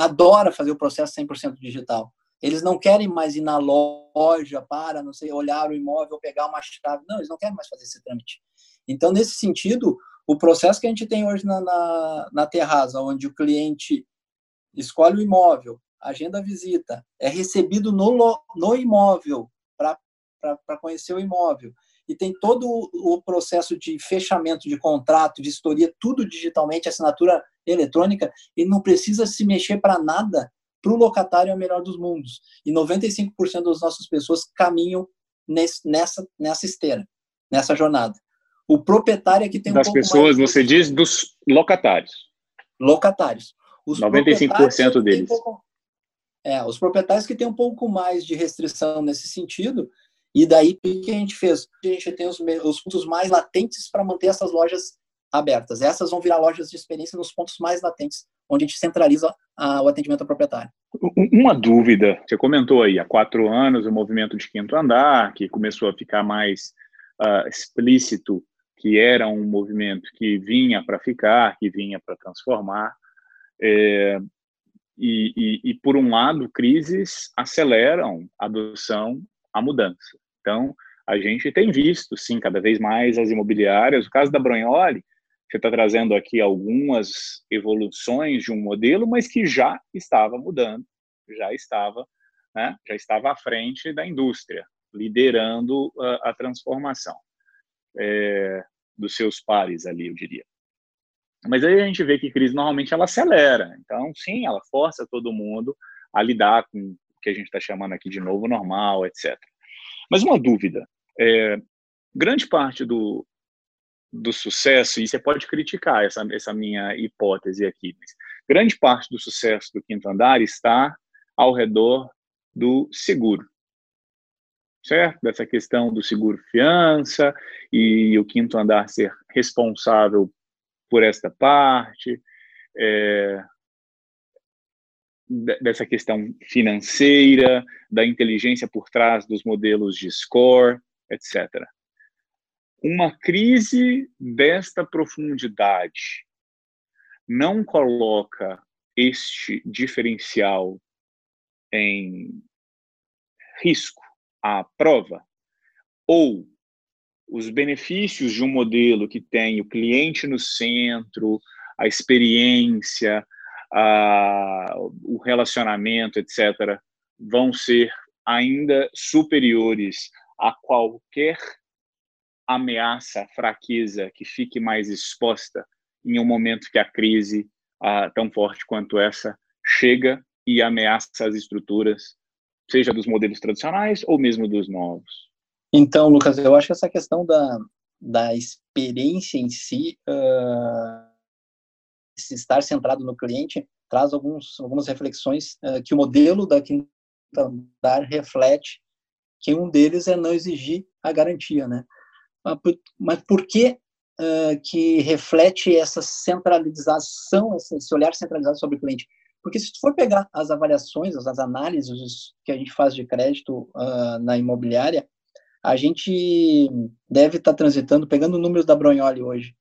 adora fazer o processo 100% digital. Eles não querem mais ir na loja para, não sei, olhar o imóvel, pegar uma chave. Não, eles não querem mais fazer esse trâmite. Então, nesse sentido, o processo que a gente tem hoje na, na, na Terraza, onde o cliente escolhe o imóvel, agenda a visita, é recebido no, no imóvel para conhecer o imóvel. E tem todo o processo de fechamento de contrato, de vistoria, tudo digitalmente, assinatura eletrônica, ele não precisa se mexer para nada para o locatário é o melhor dos mundos. E 95% das nossas pessoas caminham nesse, nessa, nessa esteira, nessa jornada. O proprietário é que tem das um pessoas, mais... você diz dos locatários. Locatários. Os 95% deles. Pouco... É, os proprietários que têm um pouco mais de restrição nesse sentido, e daí o que a gente fez? A gente tem os, os pontos mais latentes para manter essas lojas abertas. Essas vão virar lojas de experiência nos pontos mais latentes, onde a gente centraliza a, o atendimento ao proprietário. Uma dúvida, você comentou aí, há quatro anos, o movimento de quinto andar, que começou a ficar mais uh, explícito, que era um movimento que vinha para ficar, que vinha para transformar. É, e, e, e, por um lado, crises aceleram a adoção à mudança. Então, a gente tem visto, sim, cada vez mais as imobiliárias. O caso da Bronholi, você está trazendo aqui algumas evoluções de um modelo, mas que já estava mudando, já estava, né, já estava à frente da indústria, liderando a, a transformação é, dos seus pares ali, eu diria. Mas aí a gente vê que crise normalmente ela acelera. Então, sim, ela força todo mundo a lidar com que a gente está chamando aqui de novo normal, etc. Mas uma dúvida: é, grande parte do, do sucesso, e você pode criticar essa, essa minha hipótese aqui, mas grande parte do sucesso do quinto andar está ao redor do seguro. Certo? Dessa questão do seguro fiança e o quinto andar ser responsável por esta parte, é, dessa questão financeira, da inteligência por trás dos modelos de score, etc uma crise desta profundidade não coloca este diferencial em risco à prova, ou os benefícios de um modelo que tem o cliente no centro, a experiência, a, o relacionamento, etc., vão ser ainda superiores a qualquer ameaça, fraqueza que fique mais exposta em um momento que a crise ah, tão forte quanto essa chega e ameaça as estruturas, seja dos modelos tradicionais ou mesmo dos novos. Então, Lucas, eu acho que essa questão da, da experiência em si, uh, se estar centrado no cliente, traz alguns, algumas reflexões uh, que o modelo da Quinta Andar reflete, que um deles é não exigir a garantia, né? mas por que uh, que reflete essa centralização, esse olhar centralizado sobre o cliente? Porque se tu for pegar as avaliações, as análises que a gente faz de crédito uh, na imobiliária, a gente deve estar tá transitando, pegando números da Bronholi hoje,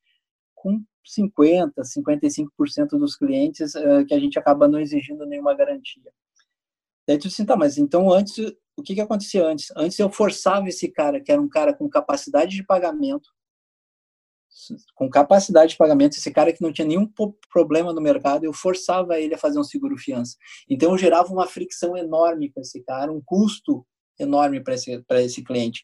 com 50%, 55% dos clientes uh, que a gente acaba não exigindo nenhuma garantia. Daí tu disse, tá, mas então antes o que, que acontecia antes? Antes eu forçava esse cara, que era um cara com capacidade de pagamento, com capacidade de pagamento, esse cara que não tinha nenhum problema no mercado, eu forçava ele a fazer um seguro fiança. Então eu gerava uma fricção enorme com esse cara, um custo enorme para esse, esse cliente.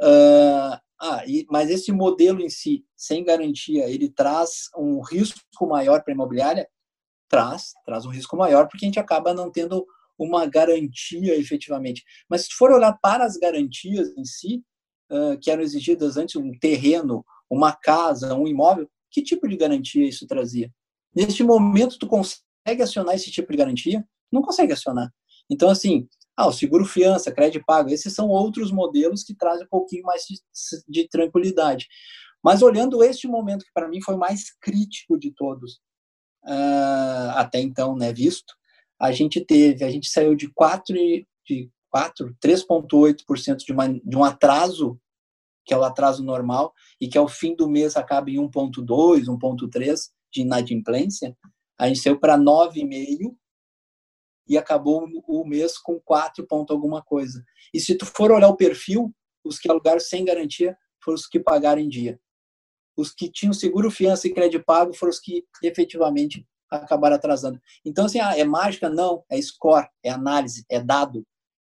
Uh, ah, e, mas esse modelo em si, sem garantia, ele traz um risco maior para a imobiliária? Traz, traz um risco maior, porque a gente acaba não tendo uma garantia efetivamente. Mas se for olhar para as garantias em si, uh, que eram exigidas antes, um terreno, uma casa, um imóvel, que tipo de garantia isso trazia? Neste momento, tu consegue acionar esse tipo de garantia? Não consegue acionar. Então, assim, ah, o seguro fiança, crédito pago, esses são outros modelos que trazem um pouquinho mais de, de tranquilidade. Mas olhando este momento, que para mim foi mais crítico de todos, uh, até então, né, visto, a gente teve, a gente saiu de 4, de 4 3,8% de, de um atraso, que é o atraso normal, e que ao fim do mês acaba em 1,2, 1,3 de inadimplência, a gente saiu para 9,5 e acabou o mês com 4 ponto alguma coisa. E se tu for olhar o perfil, os que alugaram sem garantia foram os que pagaram em dia. Os que tinham seguro, fiança e crédito pago foram os que efetivamente acabar atrasando. Então, assim, ah, é mágica? Não, é score, é análise, é dado.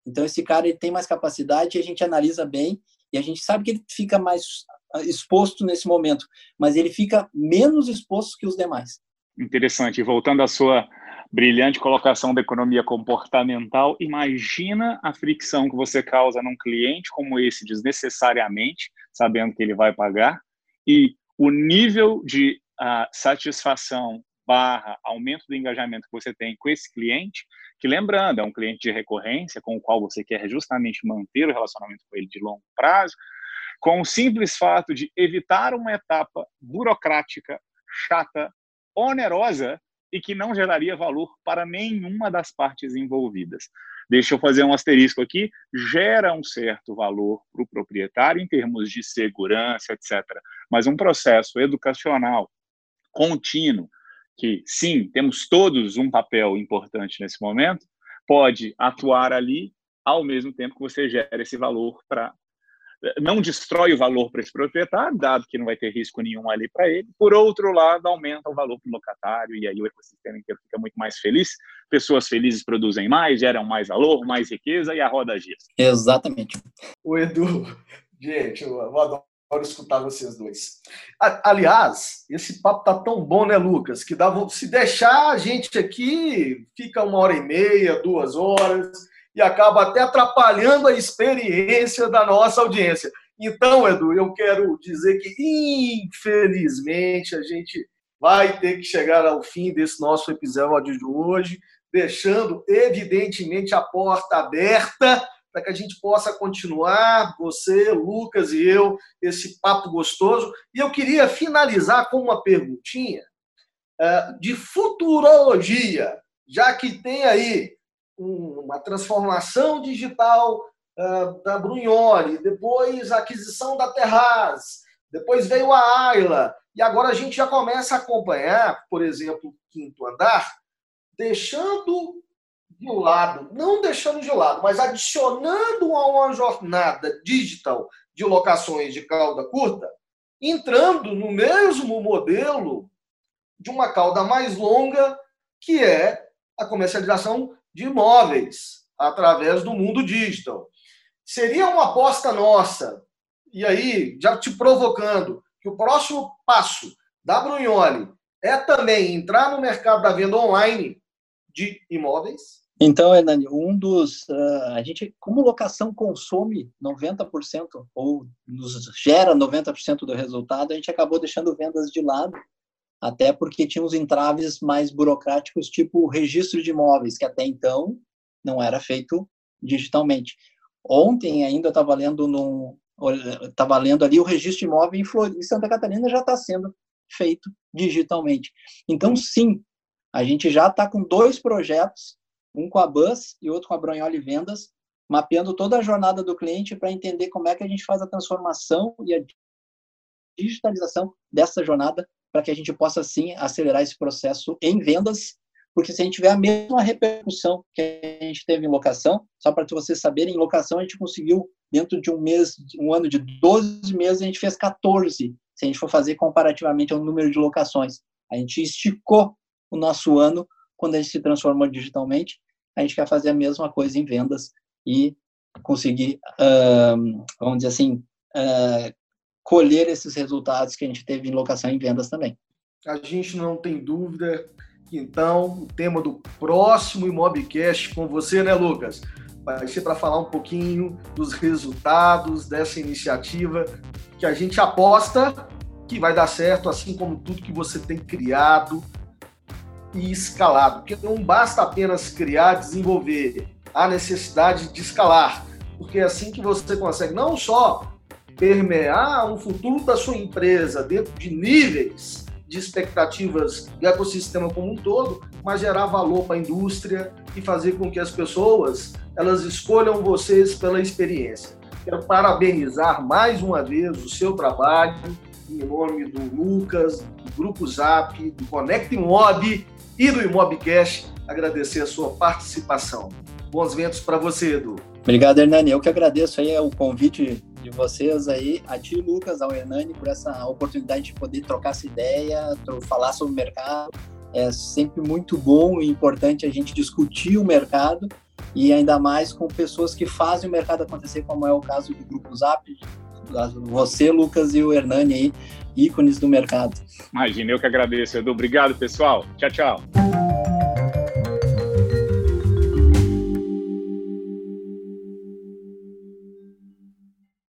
Então, esse cara ele tem mais capacidade e a gente analisa bem e a gente sabe que ele fica mais ah, exposto nesse momento, mas ele fica menos exposto que os demais. Interessante. Voltando à sua brilhante colocação da economia comportamental, imagina a fricção que você causa num cliente como esse desnecessariamente, sabendo que ele vai pagar, e o nível de uh, satisfação barra aumento do engajamento que você tem com esse cliente, que lembrando, é um cliente de recorrência com o qual você quer justamente manter o relacionamento com ele de longo prazo, com o simples fato de evitar uma etapa burocrática, chata, onerosa e que não geraria valor para nenhuma das partes envolvidas. Deixa eu fazer um asterisco aqui, gera um certo valor para o proprietário em termos de segurança, etc. Mas um processo educacional contínuo, que sim, temos todos um papel importante nesse momento, pode atuar ali ao mesmo tempo que você gera esse valor para não destrói o valor para esse proprietário, dado que não vai ter risco nenhum ali para ele. Por outro lado, aumenta o valor para o locatário e aí o ecossistema inteiro fica muito mais feliz. Pessoas felizes produzem mais, geram mais valor, mais riqueza e a roda gira. Exatamente. O Edu, gente, eu adoro escutar vocês dois. Aliás, esse papo tá tão bom, né, Lucas? Que dá, se deixar a gente aqui, fica uma hora e meia, duas horas e acaba até atrapalhando a experiência da nossa audiência. Então, Edu, eu quero dizer que, infelizmente, a gente vai ter que chegar ao fim desse nosso episódio de hoje, deixando, evidentemente, a porta aberta para que a gente possa continuar, você, Lucas e eu, esse papo gostoso. E eu queria finalizar com uma perguntinha eh, de futurologia, já que tem aí uma transformação digital uh, da Brunholi, depois a aquisição da Terraz, depois veio a Ayla, e agora a gente já começa a acompanhar, por exemplo, o quinto andar, deixando de lado, não deixando de lado, mas adicionando a uma jornada digital de locações de cauda curta, entrando no mesmo modelo de uma cauda mais longa, que é a comercialização de imóveis através do mundo digital. Seria uma aposta nossa, e aí, já te provocando, que o próximo passo da Brunholi é também entrar no mercado da venda online de imóveis? Então, Hernani, um dos. Uh, a gente, como locação consome 90% ou nos gera 90% do resultado, a gente acabou deixando vendas de lado até porque tinha uns entraves mais burocráticos, tipo o registro de imóveis, que até então não era feito digitalmente. Ontem ainda estava lendo no estava lendo ali o registro de imóvel em, Flor... em Santa Catarina já está sendo feito digitalmente. Então, sim, a gente já está com dois projetos, um com a Bus e outro com a Bronholi Vendas, mapeando toda a jornada do cliente para entender como é que a gente faz a transformação e a digitalização dessa jornada para que a gente possa, sim, acelerar esse processo em vendas, porque se a gente tiver a mesma repercussão que a gente teve em locação, só para vocês saberem, em locação a gente conseguiu, dentro de um mês, um ano de 12 meses, a gente fez 14, se a gente for fazer comparativamente ao número de locações. A gente esticou o nosso ano quando a gente se transformou digitalmente, a gente quer fazer a mesma coisa em vendas e conseguir, vamos dizer assim, colher esses resultados que a gente teve em locação e vendas também. A gente não tem dúvida então, o tema do próximo Imobcast com você, né, Lucas? Vai ser para falar um pouquinho dos resultados dessa iniciativa que a gente aposta que vai dar certo, assim como tudo que você tem criado e escalado. Porque não basta apenas criar, desenvolver, há necessidade de escalar. Porque é assim que você consegue não só permear o futuro da sua empresa dentro de níveis de expectativas do ecossistema como um todo, mas gerar valor para a indústria e fazer com que as pessoas elas escolham vocês pela experiência. Quero parabenizar mais uma vez o seu trabalho em nome do Lucas, do Grupo Zap, do Connect Mob e do Imobcast. Agradecer a sua participação. Bons ventos para você, Edu. Obrigado, Hernani. Eu que agradeço aí o convite de vocês aí, a ti, Lucas, ao Hernani, por essa oportunidade de poder trocar essa ideia, falar sobre o mercado. É sempre muito bom e importante a gente discutir o mercado e ainda mais com pessoas que fazem o mercado acontecer, como é o caso do Grupo Zap, você, Lucas, e o Hernani aí, ícones do mercado. Imagina, eu que agradeço, Edu. Obrigado, pessoal. Tchau, tchau.